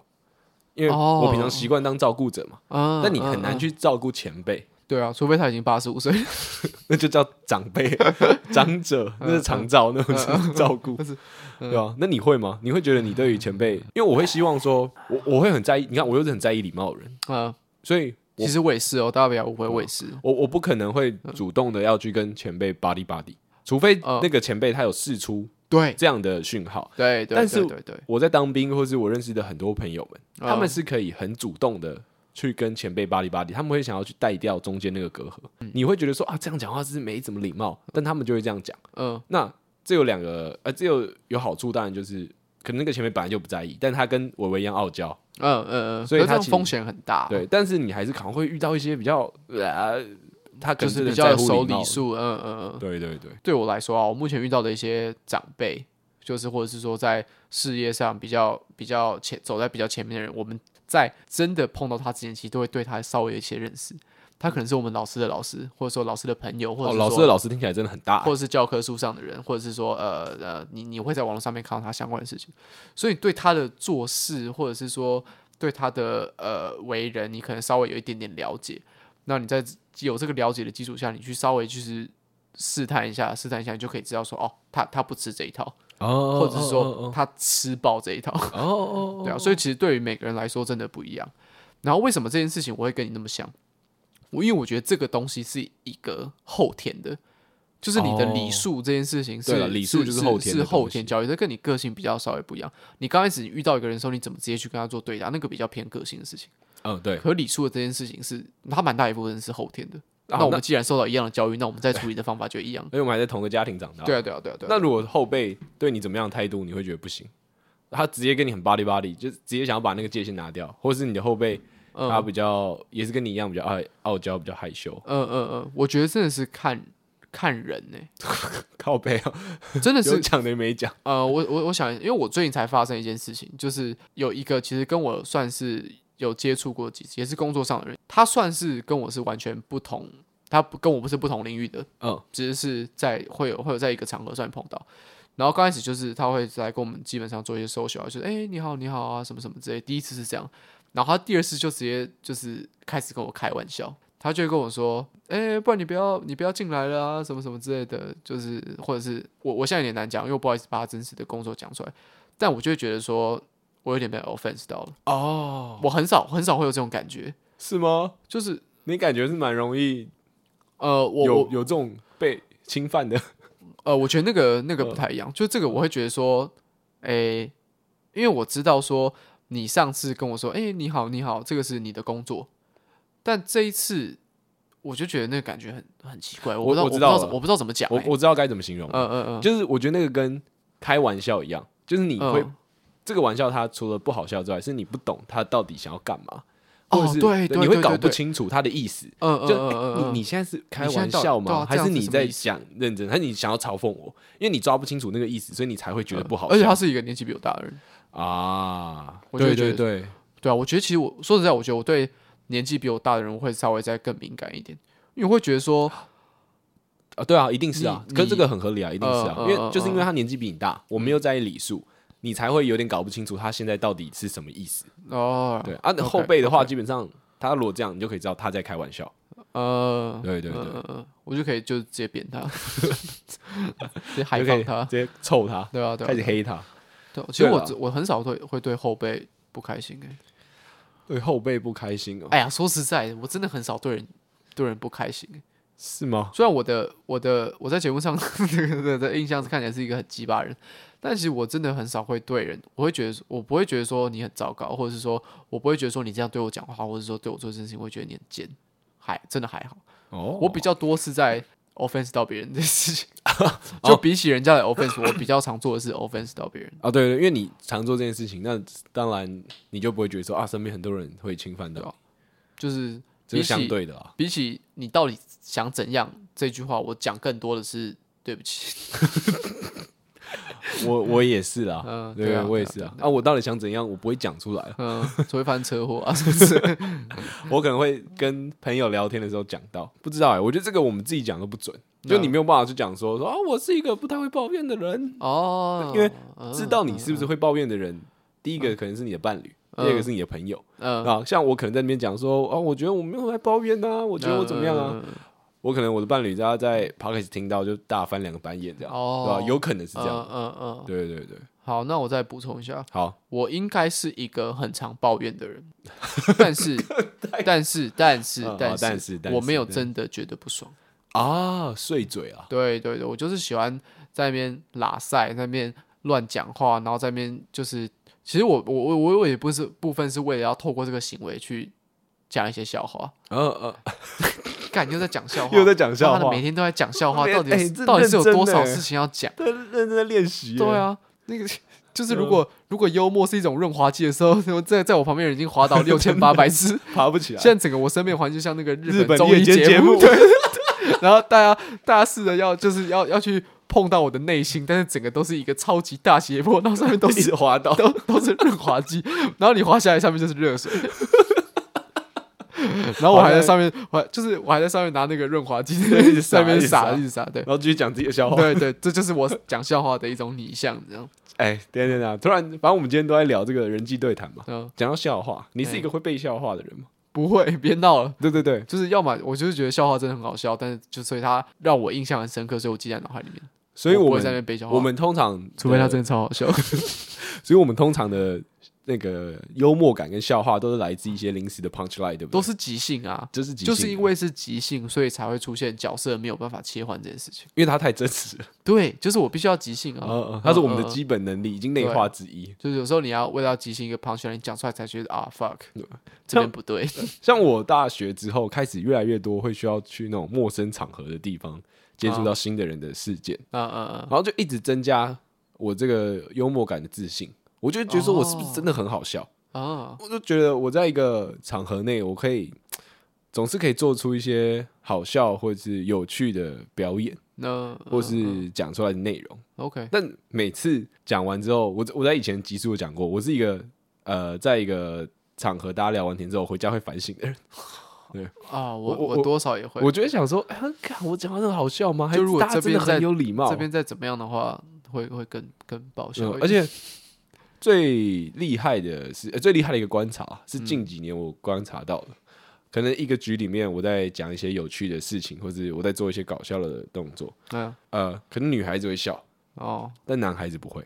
因为我平常习惯当照顾者嘛，啊，但你很难去照顾前辈。
对啊，除非他已经八十五岁，<laughs>
那就叫长辈、<laughs> 长者，那是长照，那种是照顾，<laughs> 对吧？那你会吗？你会觉得你对于前辈，因为我会希望说，我我会很在意，你看，我又是很在意礼貌的人啊，所以
其实我也是哦，大家不要误会，我也是，
我我不可能会主动的要去跟前辈 buddy buddy，除非那个前辈他有释出对这样的讯号，
对，但是
我在当兵，或是我认识的很多朋友们，他们是可以很主动的。去跟前辈巴里巴里，他们会想要去带掉中间那个隔阂。嗯、你会觉得说啊，这样讲话是没怎么礼貌，但他们就会这样讲。嗯，那这有两个，呃，这有有好处，当然就是可能那个前辈本来就不在意，但他跟伟伟一样傲娇。嗯嗯嗯，所以他风险很大。对，但是你还是可能会遇到一些比较，呃、他可是比较守礼数。嗯嗯嗯，对对对。
对我来说啊，我目前遇到的一些长辈，就是或者是说在事业上比较比较前走在比较前面的人，我们。在真的碰到他之前，其实都会对他稍微有一些认识。他可能是我们老师的老师，或者说老师的朋友，或者
老师的老师听起来真的很大，
或者是教科书上的人，或者是说呃呃，你你会在网络上面看到他相关的事情，所以对他的做事，或者是说对他的呃为人，你可能稍微有一点点了解。那你在有这个了解的基础下，你去稍微就是试探一下，试探一下，你就可以知道说，哦，他他不吃这一套。哦，或者是说他吃爆这一套哦，<laughs> 对啊，所以其实对于每个人来说真的不一样。然后为什么这件事情我会跟你那么像？我因为我觉得这个东西是一个后天的，就是你的礼数这件事情是礼数就是后天是后天教育，这跟你个性比较稍微不一样。你刚开始遇到一个人的时候，你怎么直接去跟他做对答？那个比较偏个性的事情。嗯，对。可礼数的这件事情是，它蛮大一部分是后天的。那我们既然受到一样的教育，那我们再处理的方法就一样。因
为我们还在同个家庭长大。
对啊，对啊，对啊，对啊。
那如果后辈对你怎么样的态度，你会觉得不行？他直接跟你很 buddy buddy，就直接想要把那个界限拿掉，或者是你的后辈他比较也是跟你一样比较爱傲娇，比较害羞。
嗯嗯嗯，我觉得真的是看看人呢，<laughs>
靠背啊，
真的是
讲的没讲。
呃，我我我想，因为我最近才发生一件事情，就是有一个其实跟我算是有接触过几次，也是工作上的人，他算是跟我是完全不同。他不跟我不是不同领域的，嗯，只是是在会有会有在一个场合上碰到，然后刚开始就是他会来跟我们基本上做一些 social，就是哎、欸、你好你好啊什么什么之类，第一次是这样，然后他第二次就直接就是开始跟我开玩笑，他就会跟我说，哎、欸、不然你不要你不要进来了啊什么什么之类的，就是或者是我我现在有点难讲，因为我不好意思把他真实的工作讲出来，但我就会觉得说我有点被 offense 到了哦，我很少很少会有这种感觉，
是吗？
就是
你感觉是蛮容易。呃，我有有这种被侵犯的，<laughs>
呃，我觉得那个那个不太一样，呃、就这个我会觉得说，诶、欸，因为我知道说你上次跟我说，诶、欸，你好你好，这个是你的工作，但这一次我就觉得那个感觉很很奇怪，我我知道我不知道怎么讲、欸，
我我知道该怎么形容，嗯嗯嗯，就是我觉得那个跟开玩笑一样，就是你会、嗯、这个玩笑，它除了不好笑之外，是你不懂他到底想要干嘛。或者是对，你会搞不清楚他的意思。嗯就你你现在是开玩笑吗？还是你在想认真？还是你想要嘲讽我？因为你抓不清楚那个意思，所以你才会觉得不好。
而且他是一个年纪比我大的人
啊。对对对
对啊！我觉得其实我说实在，我觉得我对年纪比我大的人会稍微再更敏感一点，因为我会觉得说
啊，对啊，一定是啊，跟这个很合理啊，一定是啊，因为就是因为他年纪比你大，我没有在意礼数。你才会有点搞不清楚他现在到底是什么意思哦。对啊，后辈的话，基本上他如果这样，你就可以知道他在开玩笑。呃，对对对，
我就可以就直接扁他，<laughs> 直接海放他，
直接臭他，对啊，对，开始黑他。
对，其实我我很少会会对后辈不开心哎。
对后辈不开心哦。
哎呀，说实在的，我真的很少对人对人不开心，
是吗？
虽然我的我的我在节目上 <laughs> 的的印象是看起来是一个很鸡巴人，但其实我真的很少会对人，我会觉得我不会觉得说你很糟糕，或者是说我不会觉得说你这样对我讲话，或者说对我做这件事情，我会觉得你很贱，还真的还好。哦，我比较多是在。offense 到别人的事情，<laughs> 就比起人家的 offense，我比较常做的是 offense 到别人。
啊，对对，因为你常做这件事情，那当然你就不会觉得说啊，身边很多人会侵犯到，
就是
这是相对的啊。
比起你到底想怎样这句话，我讲更多的是对不起。<laughs>
我我也是啊，嗯，对啊，我也是啊。啊，我到底想怎样？我不会讲出来，
嗯，除非发生车祸啊，<laughs> 是不是？<laughs>
我可能会跟朋友聊天的时候讲到，不知道哎，我觉得这个我们自己讲都不准，就你没有办法去讲说说啊，我是一个不太会抱怨的人哦，因为知道你是不是会抱怨的人，第一个可能是你的伴侣，第二个是你的朋友，嗯，啊，像我可能在那边讲说啊，我觉得我没有在抱怨呐，我觉得我怎么样啊。我可能我的伴侣他在 podcast 听到就大翻两个白眼这样，哦，对吧？有可能是这样，嗯嗯嗯，对对对。
好，那我再补充一下，
好，
我应该是一个很常抱怨的人，<laughs> <laughs> 但是但是但是但是我没有真的觉得不爽
啊，碎嘴啊，
对对对，我就是喜欢在那边拉塞，在那边乱讲话，然后在那边就是，其实我我我我也不是部分是为了要透过这个行为去讲一些笑话，嗯嗯。<laughs> 感又在讲笑话，
又在讲笑话，
每天都在讲笑话，<laughs> 到底到底是有多少事情要讲？
对，认真在练习。
对啊，那个就是如果如果幽默是一种润滑剂的时候，<laughs> 在在我旁边人已经滑倒六千八百次，
爬不起来。现
在整个我身边环境像那个日本综艺节目，对。然后大家大家试着要就是要要去碰到我的内心，但是整个都是一个超级大斜坡，然后上面都是 <laughs>
滑倒，
都 <laughs> 都是润滑剂，然后你滑下来，上面就是热水。<laughs> 然后我还在上面，我就是我还在上面拿那个润滑剂，在那边撒，一直撒，对，
然后继续讲自己的笑话，
对对，这就是我讲笑话的一种拟像，这样。
哎，对对对，突然，反正我们今天都在聊这个人际对谈嘛，讲到笑话，你是一个会背笑话的人吗？
不会，别闹了。
对对对，
就是要么我就是觉得笑话真的很好笑，但是就所以它让我印象很深刻，所以我记在脑海里面。
所以我
会在那边背笑话。
我们通常，
除非他真的超好笑，<laughs>
所以我们通常的。那个幽默感跟笑话都是来自一些临时的 punch line，对不对？
都是即兴啊，
就是即兴，
就是因为是即兴，所以才会出现角色没有办法切换这件事情。
因为它太真实了。
对，就是我必须要即兴啊，
它是我们的基本能力，已经内化之一。
就是有时候你要为了即兴一个 punch line，你讲出来才觉得啊 fuck，这边不对。
像我大学之后开始越来越多会需要去那种陌生场合的地方接触到新的人的事件，嗯嗯嗯，然后就一直增加我这个幽默感的自信。我就觉得说我是不是真的很好笑啊？我就觉得我在一个场合内，我可以总是可以做出一些好笑或者是有趣的表演，那或是讲出来的内容。OK，但每次讲完之后，我我在以前集数有讲过，我是一个呃，在一个场合大家聊完天之后回家会反省的人。对
啊，我我多少也会。
我觉得想说，哎，看我讲话真的好笑吗？就如果这边很有礼貌，
这边再怎么样的话，会会更更爆笑，
而且。最厉害的是，呃，最厉害的一个观察是近几年我观察到的，嗯、可能一个局里面我在讲一些有趣的事情，或者我在做一些搞笑的动作，嗯，呃，可能女孩子会笑哦，但男孩子不会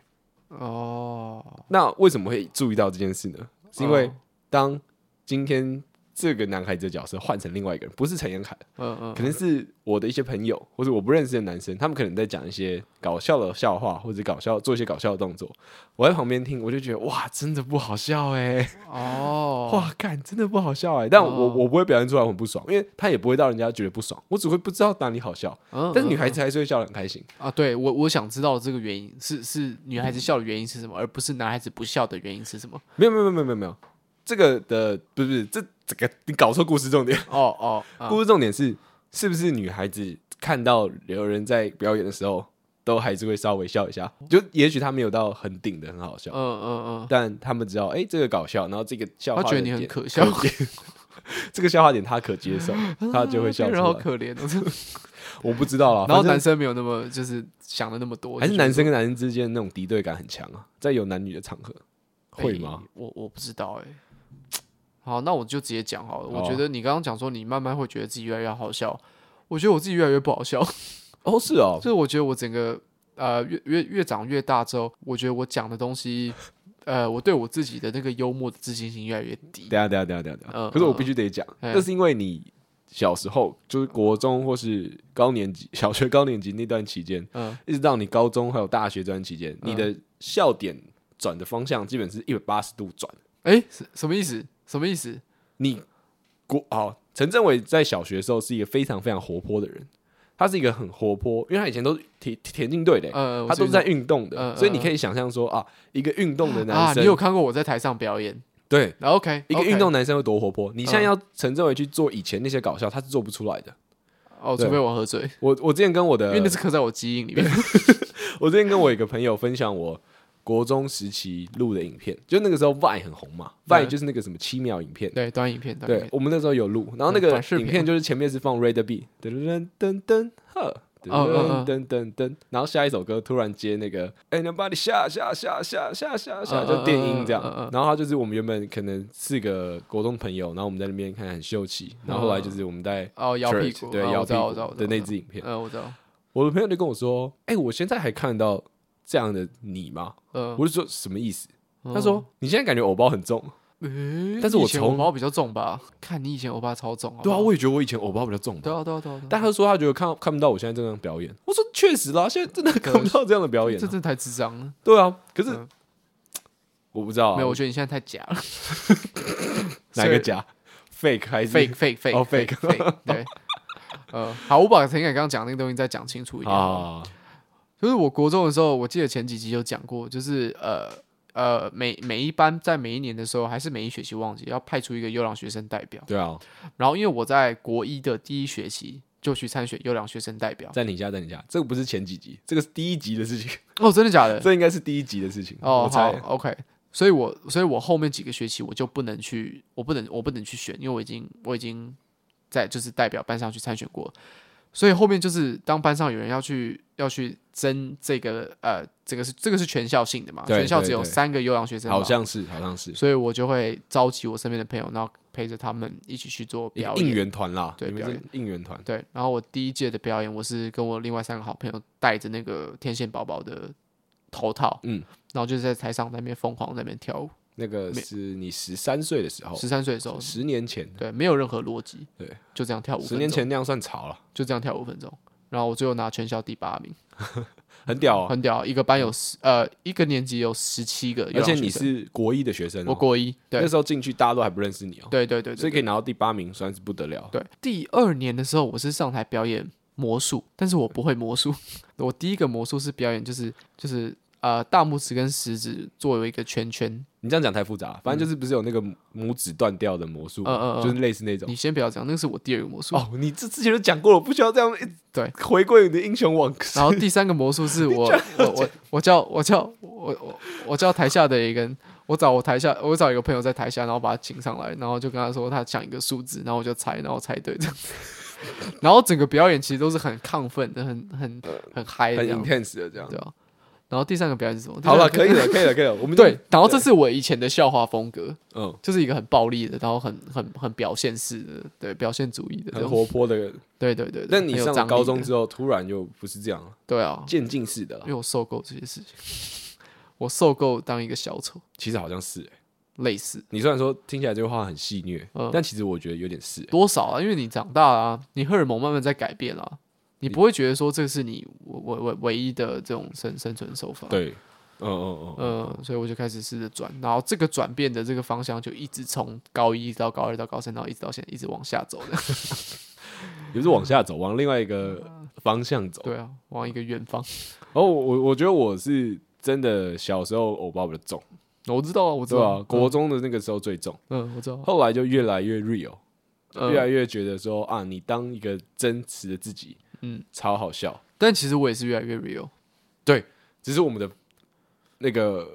哦。那为什么会注意到这件事呢？是因为当今天。这个男孩子的角色换成另外一个人，不是陈彦凯，嗯嗯，可能是我的一些朋友或者我不认识的男生，他们可能在讲一些搞笑的笑话或者搞笑做一些搞笑的动作，我在旁边听，我就觉得哇，真的不好笑哎，哦，<laughs> 哇，干，真的不好笑哎，但我我不会表现出来很不爽，因为他也不会让人家觉得不爽，我只会不知道哪里好笑，但是女孩子还是会笑得很开心。
啊。对我我想知道这个原因是是女孩子笑的原因是什么，而不是男孩子不笑的原因是什么？
没有没有没有没有没有，这个的不是不是这。这个你搞错故事重点哦哦，故事重点是是不是女孩子看到有人在表演的时候，都还是会稍微笑一下，就也许他没有到很顶的很好笑，嗯嗯嗯，但他们知道哎这个搞笑，然后这个笑话，
他觉得你很可笑，<laughs>
这个笑话点他可接受，他就会笑出来。
好可怜哦，<laughs>
我不知道啊。
然后男生没有那么就是想的那么多，
还是男生跟男生之间那种敌对感很强啊，在有男女的场合会吗？
我我不知道哎。好，那我就直接讲好了。我觉得你刚刚讲说你慢慢会觉得自己越来越好笑，我觉得我自己越来越不好笑。<laughs>
哦，是哦，
就是我觉得我整个呃越越越长越大之后，我觉得我讲的东西呃，我对我自己的那个幽默的自信心越来越低。
等下等下等下等下，嗯，可是我必须得讲，那、嗯、是因为你小时候就是国中或是高年级、<laughs> 小学高年级那段期间，嗯，一直到你高中还有大学这段期间，嗯、你的笑点转的方向基本是一百八十度转。
哎、欸，什么意思？什么意思？
你国好，陈政伟在小学的时候是一个非常非常活泼的人。他是一个很活泼，因为他以前都是田田径队的，他都是在运动的，所以你可以想象说啊，一个运动的男生，
你有看过我在台上表演？
对
，OK，
一个运动男生会多活泼。你现在要陈政伟去做以前那些搞笑，他是做不出来的。
哦，除非我喝醉。
我我之前跟我的，
因为那是刻在我基因里面。<laughs>
我之前跟我一个朋友分享我。国中时期录的影片，就那个时候 Vine 很红嘛，Vine 就是那个什么七秒影片，
对，短影片，
对，我们那时候有录，然后那个影片就是前面是放 Red B，噔噔噔噔呵，噔噔噔噔，然后下一首歌突然接那个 Anybody 下下下下下下下，就电音这样，然后他就是我们原本可能四个国中朋友，然后我们在那边看很秀气，然后后来就是我们在
哦摇屁股，
对摇屁股的那支影片，
嗯，我知道，
我的朋友就跟我说，哎，我现在还看到。这样的你吗？嗯，我就说什么意思？他说你现在感觉偶包很重，但是我以前
偶包比较重吧？看你以前偶包超重，
对啊，我也觉得我以前偶包比较重。
对啊，对啊，对啊。
但他说他觉得看看不到我现在这样表演。我说确实啦，现在真的看不到 <laughs> 这样的表演，
这真的太智障了。
对啊，可是我不知道，
没有，我觉得你现在太假了。<laughs>
哪个假？fake 还是
fake？fake？fake？哦，fake。对，呃，好，我把陈凯刚刚讲那个东西再讲清楚一点 <laughs> 啊。就是我国中的时候，我记得前几集有讲过，就是呃呃，每每一班在每一年的时候，还是每一学期忘记要派出一个优良学生代表。
对啊。
然后因为我在国一的第一学期就去参选优良学生代表。
在你家，在你家，这个不是前几集，这个是第一集的事情。<laughs>
哦，真的假的？<laughs>
这应该是第一集的事情。
哦，好，OK。所以我所以我后面几个学期我就不能去，我不能我不能去选，因为我已经我已经在就是代表班上去参选过。所以后面就是当班上有人要去要去争这个呃，这个是这个是全校性的嘛？全校只有三个优良学生，
好像是好像是。
所以我就会召集我身边的朋友，然后陪着他们一起去做表演。
应援团啦，
对，表演
应援团。
对，然后我第一届的表演，我是跟我另外三个好朋友戴着那个天线宝宝的头套，嗯，然后就是在台上那边疯狂在那边跳舞。
那个是你十三岁的时候，
十三岁的时候，
十年前，
对，没有任何逻辑，
对，
就这样跳舞。
十年前那样算潮了，
就这样跳五分钟，然后我最后拿全校第八名，<laughs>
很屌，
很屌。一个班有十，呃，一个年级有十七个，
而且你是国一的学生，
我国一，对，
那时候进去大家都还不认识你哦，
对对对，
所以可以拿到第八名，算是不得了。
对，第二年的时候，我是上台表演魔术，但是我不会魔术，<laughs> 我第一个魔术是表演，就是就是。呃，大拇指跟食指作为一个圈圈，
你这样讲太复杂了。反正就是不是有那个拇指断掉的魔术，嗯嗯，就是类似那种。
你先不要讲，那个是我第二个魔术。
哦，你这之前都讲过了，不需要这样。<laughs>
对，
回归你的英雄网。
然后第三个魔术是 <laughs> 我我我我叫我叫我我我叫台下的一个人，我找我台下我找一个朋友在台下，然后把他请上来，然后就跟他说他讲一个数字，然后我就猜，然后猜对这样子。<laughs> 然后整个表演其实都是很亢奋的，很很很嗨的，
很 intense 的这样，
对啊。然后第三个表演是什么？
好了，可以了，可以了，可以了。我们 <laughs>
对，然后这是我以前的笑话风格，嗯，就是一个很暴力的，然后很很很表现式的，对，表现主义的，
很活泼的，<laughs>
对对对。
但你上了高中之后，突然就不是这样了，
对啊，
渐进式的，
因为我受够这些事情，我受够当一个小丑。
其实好像是，
类似。你
虽然说听起来这句话很戏谑，但其实我觉得有点是
多少啊，因为你长大了，你荷尔蒙慢慢在改变了，你不会觉得说这是你唯唯唯一的这种生生存手法，
对。嗯嗯嗯
嗯，所以我就开始试着转，然后这个转变的这个方向就一直从高一到高二到高三，然后一直到现在一直往下走的，<laughs>
也是往下走，往另外一个 <laughs> 方向走。
对啊，往一个远方。
哦，我我觉得我是真的小时候偶包比较重，
我知道啊，我知道啊，
国中的那个时候最重。
嗯，我知道。
后来就越来越 real，越来越觉得说啊，你当一个真实的自己，嗯，超好笑。
但其实我也是越来越 real，
对，只是我们的。那个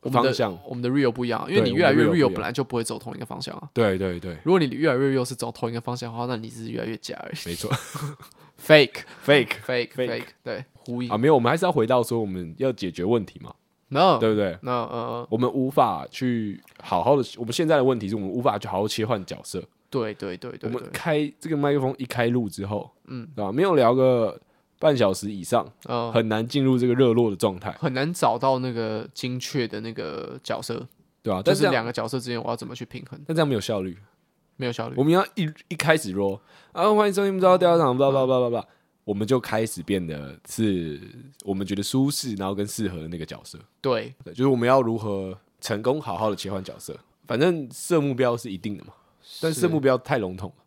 方向，
我们的 real 不一样，因为你越来越 real，本来就不会走同一个方向啊。
对对对，
如果你越来越 real 是走同一个方向的话，那你是越来越假而已。
没错，<laughs>
fake，fake，fake，fake，对，呼应
啊，没有，我们还是要回到说我们要解决问题嘛。
No，
对不对？
那呃，
我们无法去好好的，我们现在的问题是我们无法去好好切换角色。
对对对对，
我们开这个麦克风一开录之后，嗯，对吧？没有聊个半小时以上，嗯，很难进入这个热络的状态，
很难找到那个精确的那个角色，
对啊，
但是两个角色之间我要怎么去平衡？
但这样没有效率，
没有效率。
我们要一一开始说啊，欢迎收听不知道调查场，叭叭叭叭叭，我们就开始变得是我们觉得舒适，然后跟适合的那个角色。
对，
对，就是我们要如何成功好好的切换角色。反正设目标是一定的嘛，但是目标太笼统了，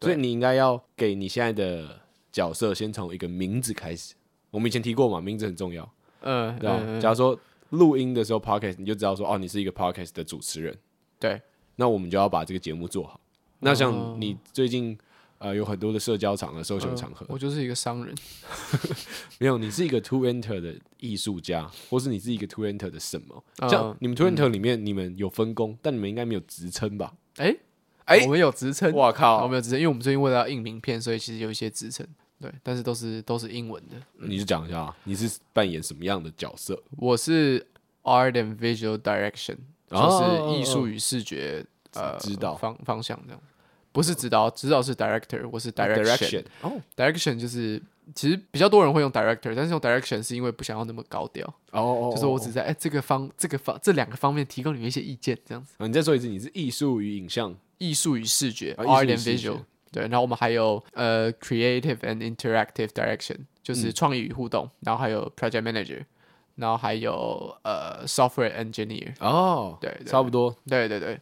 所以你应该要给你现在的。角色先从一个名字开始，我们以前提过嘛，名字很重要。嗯，对吧？嗯嗯、假如说录音的时候，podcast 你就知道说，哦，你是一个 podcast 的主持人。
对，
那我们就要把这个节目做好。那像你最近呃有很多的社交场合、社交场合，
我就是一个商人。<laughs>
没有，你是一个 to enter 的艺术家，或是你是一个 to enter 的什么？像你们 to enter 里面，你们有分工，但你们应该没有职称吧？
哎哎，我们有职称。我靠，我们有职称，因为我们最近为了要印名片，所以其实有一些职称。对，但是都是都是英文的。
你就讲一下，你是扮演什么样的角色？
我是 Art and Visual Direction，就是艺术与视觉呃指导方方向这样。不是指导，指导是 Director，我是 Direction。哦，Direction 就是其实比较多人会用 Director，但是用 Direction 是因为不想要那么高调。哦，就是我只在哎这个方这个方这两个方面提供你们一些意见这样子。
你再说一次，你是艺术与影像，
艺术与视觉，Art and Visual。对，然后我们还有呃，creative and interactive direction，就是创意与互动，嗯、然后还有 project manager，然后还有呃，software engineer。哦，对，对，
差不多。
对对对，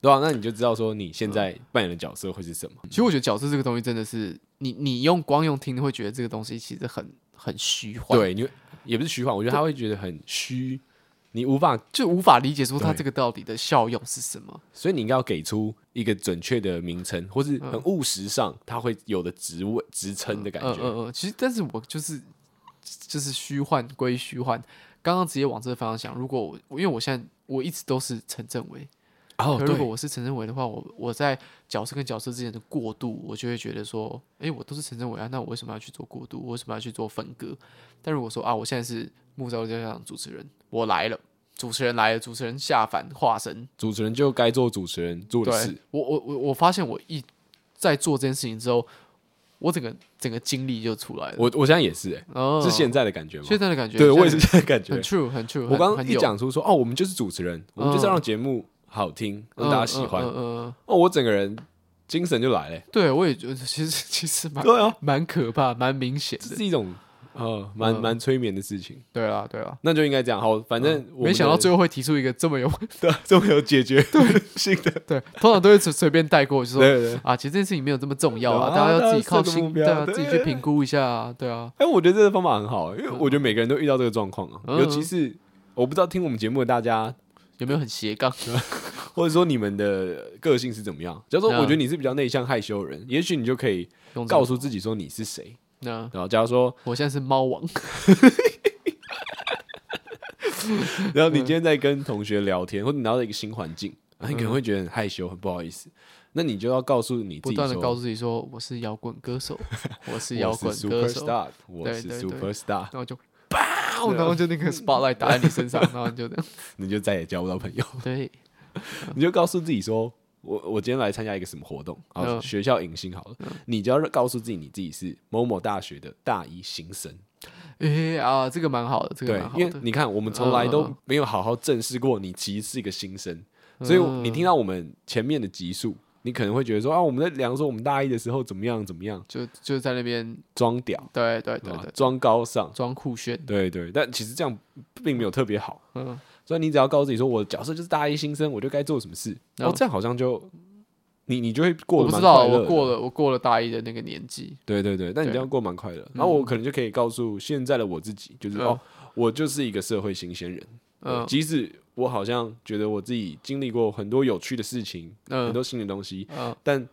对啊，那你就知道说你现在扮演的角色会是什么。
其实我觉得角色这个东西真的是，你你用光用听会觉得这个东西其实很很虚幻。
对，你也不是虚幻，我觉得他会觉得很虚。你无法
就无法理解说它这个到底的效用是什么，
所以你应该要给出一个准确的名称，或是很务实上它会有的职位职称的感觉。嗯嗯嗯。
其实，但是我就是就是虚幻归虚幻，刚刚直接往这个方向想。如果我因为我现在我一直都是陈正伟，哦，如果我是陈政伟的话，我我在角色跟角色之间的过渡，我就会觉得说，哎，我都是陈政伟啊，那我为什么要去做过渡？我为什么要去做分割？但如果说啊，我现在是。木造家长主持人，我来了。主持人来了，主持人下凡化身，
主持人就该做主持人做的事。
我我我我发现，我一在做这件事情之后，我整个整个精力就出来了。
我我现在也是、欸，哎、哦，是现在的感觉吗？
现在的感觉，
对我也是现在的感觉，
很 true，很 true 很。
我刚刚一讲出说，哦，我们就是主持人，我们就是要让节目好听，让、嗯、大家喜欢。嗯哦，我整个人精神就来了、欸。
对，我也觉得，其实其实蛮对啊，蛮可怕，蛮明显的，
是一种。哦，蛮蛮催眠的事情。
对啊，对啊，
那就应该这样。好，反正
没想到最后会提出一个这么有 <laughs>
对这么有解决对 <laughs> 性的。
对，通常都会随随便带过，就说啊，其实这件事情没有这么重要啊，大家要自己靠心，对啊，自己去评估一下啊，对啊。
哎，我觉得这个方法很好，因为我觉得每个人都遇到这个状况啊，尤其是我不知道听我们节目的大家
有没有很斜杠，<laughs>
或者说你们的个性是怎么样。假如说我觉得你是比较内向害羞的人，也许你就可以告诉自己说你是谁。然后，假如说
我现在是猫王，<laughs>
然后你今天在跟同学聊天，或者你来到一个新环境，你可能会觉得很害羞、很不好意思。那你就要告诉你自己，不断
的告诉自己说：“我是摇滚歌手，<laughs> 我是摇滚歌手，
我是 super star。”
然后就砰，然后就那个 <laughs> spotlight 打在你身上，然后你就这样，
你就再也交不到朋友。
对，
你就告诉自己说。我我今天来参加一个什么活动？好，学校迎新好了，你就要告诉自己，你自己是某某大学的大一新生。
哎啊，这个蛮好的，这个蛮好的。
因为你看，我们从来都没有好好正视过你其实是一个新生，所以你听到我们前面的集数，你可能会觉得说啊，我们在聊说我们大一的时候怎么样怎么样，
就就在那边
装屌，
对对对对，
装高尚，
装酷炫，
对对。但其实这样并没有特别好。嗯。所以你只要告诉自己说，我的角色就是大一新生，我就该做什么事。然后这样好像就你你就会过得蛮快乐。我不知道，
我过了我过了大一的那个年纪。对
对对，但你这样过蛮快乐。然后我可能就可以告诉现在的我自己，就是哦，我就是一个社会新鲜人。嗯，即使我好像觉得我自己经历过很多有趣的事情，很多新的东西，但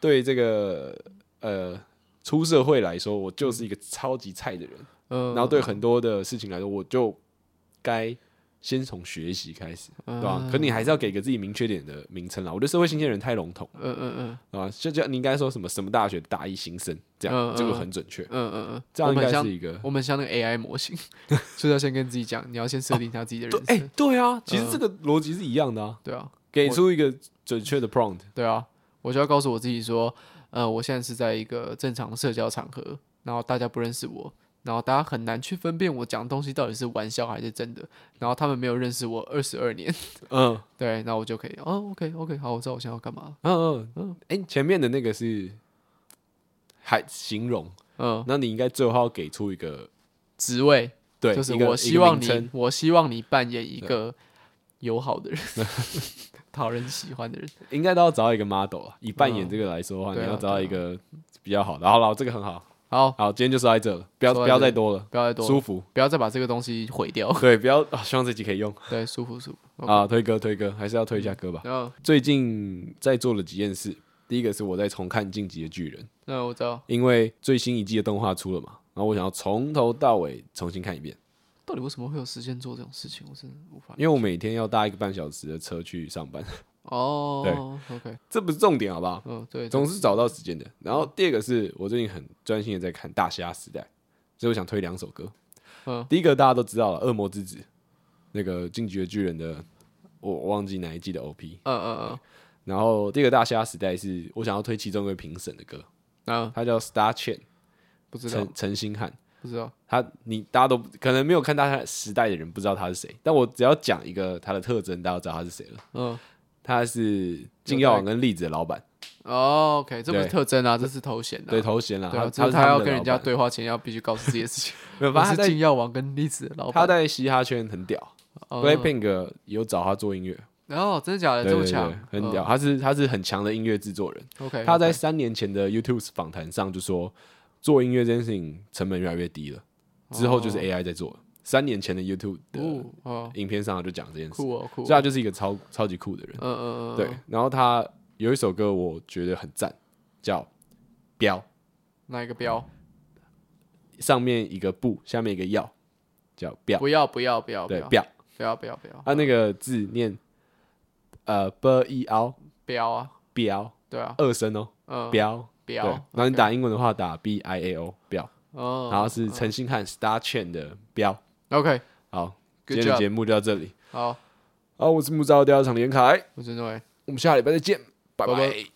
对这个呃出社会来说，我就是一个超级菜的人。嗯，然后对很多的事情来说，我就该。先从学习开始，对吧？可你还是要给个自己明确点的名称啦。我觉得社会新鲜人太笼统，嗯嗯嗯，对吧？就叫你应该说什么什么大学大一新生，这样这个很准确，嗯嗯嗯，这样应该是一个。
我们像那个 AI 模型，<laughs> 就是要先跟自己讲，你要先设定一下自己的人
设。对啊，其实这个逻辑是一样的啊。
对啊，
给出一个准确的 prompt。
对啊，我就要告诉我自己说，呃，我现在是在一个正常的社交场合，然后大家不认识我，然后大家很难去分辨我讲的东西到底是玩笑还是真的，然后他们没有认识我二十二年，<laughs>
嗯，
对，那我就可以，哦，OK OK，好，我知道我现在要干嘛，
嗯嗯嗯，哎，前面的那个是还形容，嗯，那你应该最后要给出一个
职位，
对，
就是我希望你，我希望你扮演一个友好的人。<laughs> 讨人喜欢的人，
应该都要找到一个 model 啊。以扮演这个来说的话，你要找到一个比较好的。好了，这个很好，
好
好，今天就说在这了，不要不要再多了，
不要再多，
舒服，
不要再把这个东西毁掉。
对，不要啊，希望这集可以用。<laughs>
对，舒服舒服。
啊，推歌推歌，还是要推一下歌吧。然后最近在做了几件事，第一个是我在重看《进击的巨人》。
那我知道，
因为最新一季的动画出了嘛，然后我想要从头到尾重新看一遍。
到底为什么会有时间做这种事情？我真的无法。
因为我每天要搭一个半小时的车去上班。
哦，
对
，OK，
这不是重点，好不好？
嗯，对，
总是找到时间的。然后第二个是我最近很专心的在看《大虾时代》，所以我想推两首歌。嗯，第一个大家都知道了，《恶魔之子》那个《进击的巨人》的，我我忘记哪一季的 OP。嗯嗯嗯。然后第二个《大虾时代》是我想要推其中一位评审的歌。啊，他叫 Star Chen，
不知道
陈陈星汉。
不知道
他，你大家都可能没有看大虾时代的人不知道他是谁，但我只要讲一个他的特征，大家都知道他是谁了。嗯，他是金药王跟栗子的老板。
哦，OK，这不是特征啊，这是头衔。
对，头衔啊，
他他他要跟人家对话前要必须告诉这些事情。<laughs> 没有，他是金药王跟栗子的老板。
他在嘻哈圈很屌，BLACKPINK 有找他做音乐。
哦，真的假的？这么强，
很屌。他是他是很强的音乐制作人。OK，他在三年前的 YouTube 访谈上就说。做音乐这件事情成本越来越低了，之后就是 AI 在做。Oh. 三年前的 YouTube 的影片上就讲这件事，
酷酷，
所以他就是一个超超级酷的人。嗯嗯嗯，对。然后他有一首歌我觉得很赞，叫《标》。
哪一个标？
上面一个不，下面一个要，叫标。
不要不要不要，
对，标。
不要不要不要。
他那个字念呃 b i l，
标啊，
标。
对啊，
二声哦，嗯，标。标，然后你打英文的话打 B I A O 标，哦，然后是陈星汉 Star Chain 的标
，OK，
好，今天的节目就到这里，
好，
好，我是木造第二场连凯，
我是诺伟，
我们下礼拜再见，拜拜。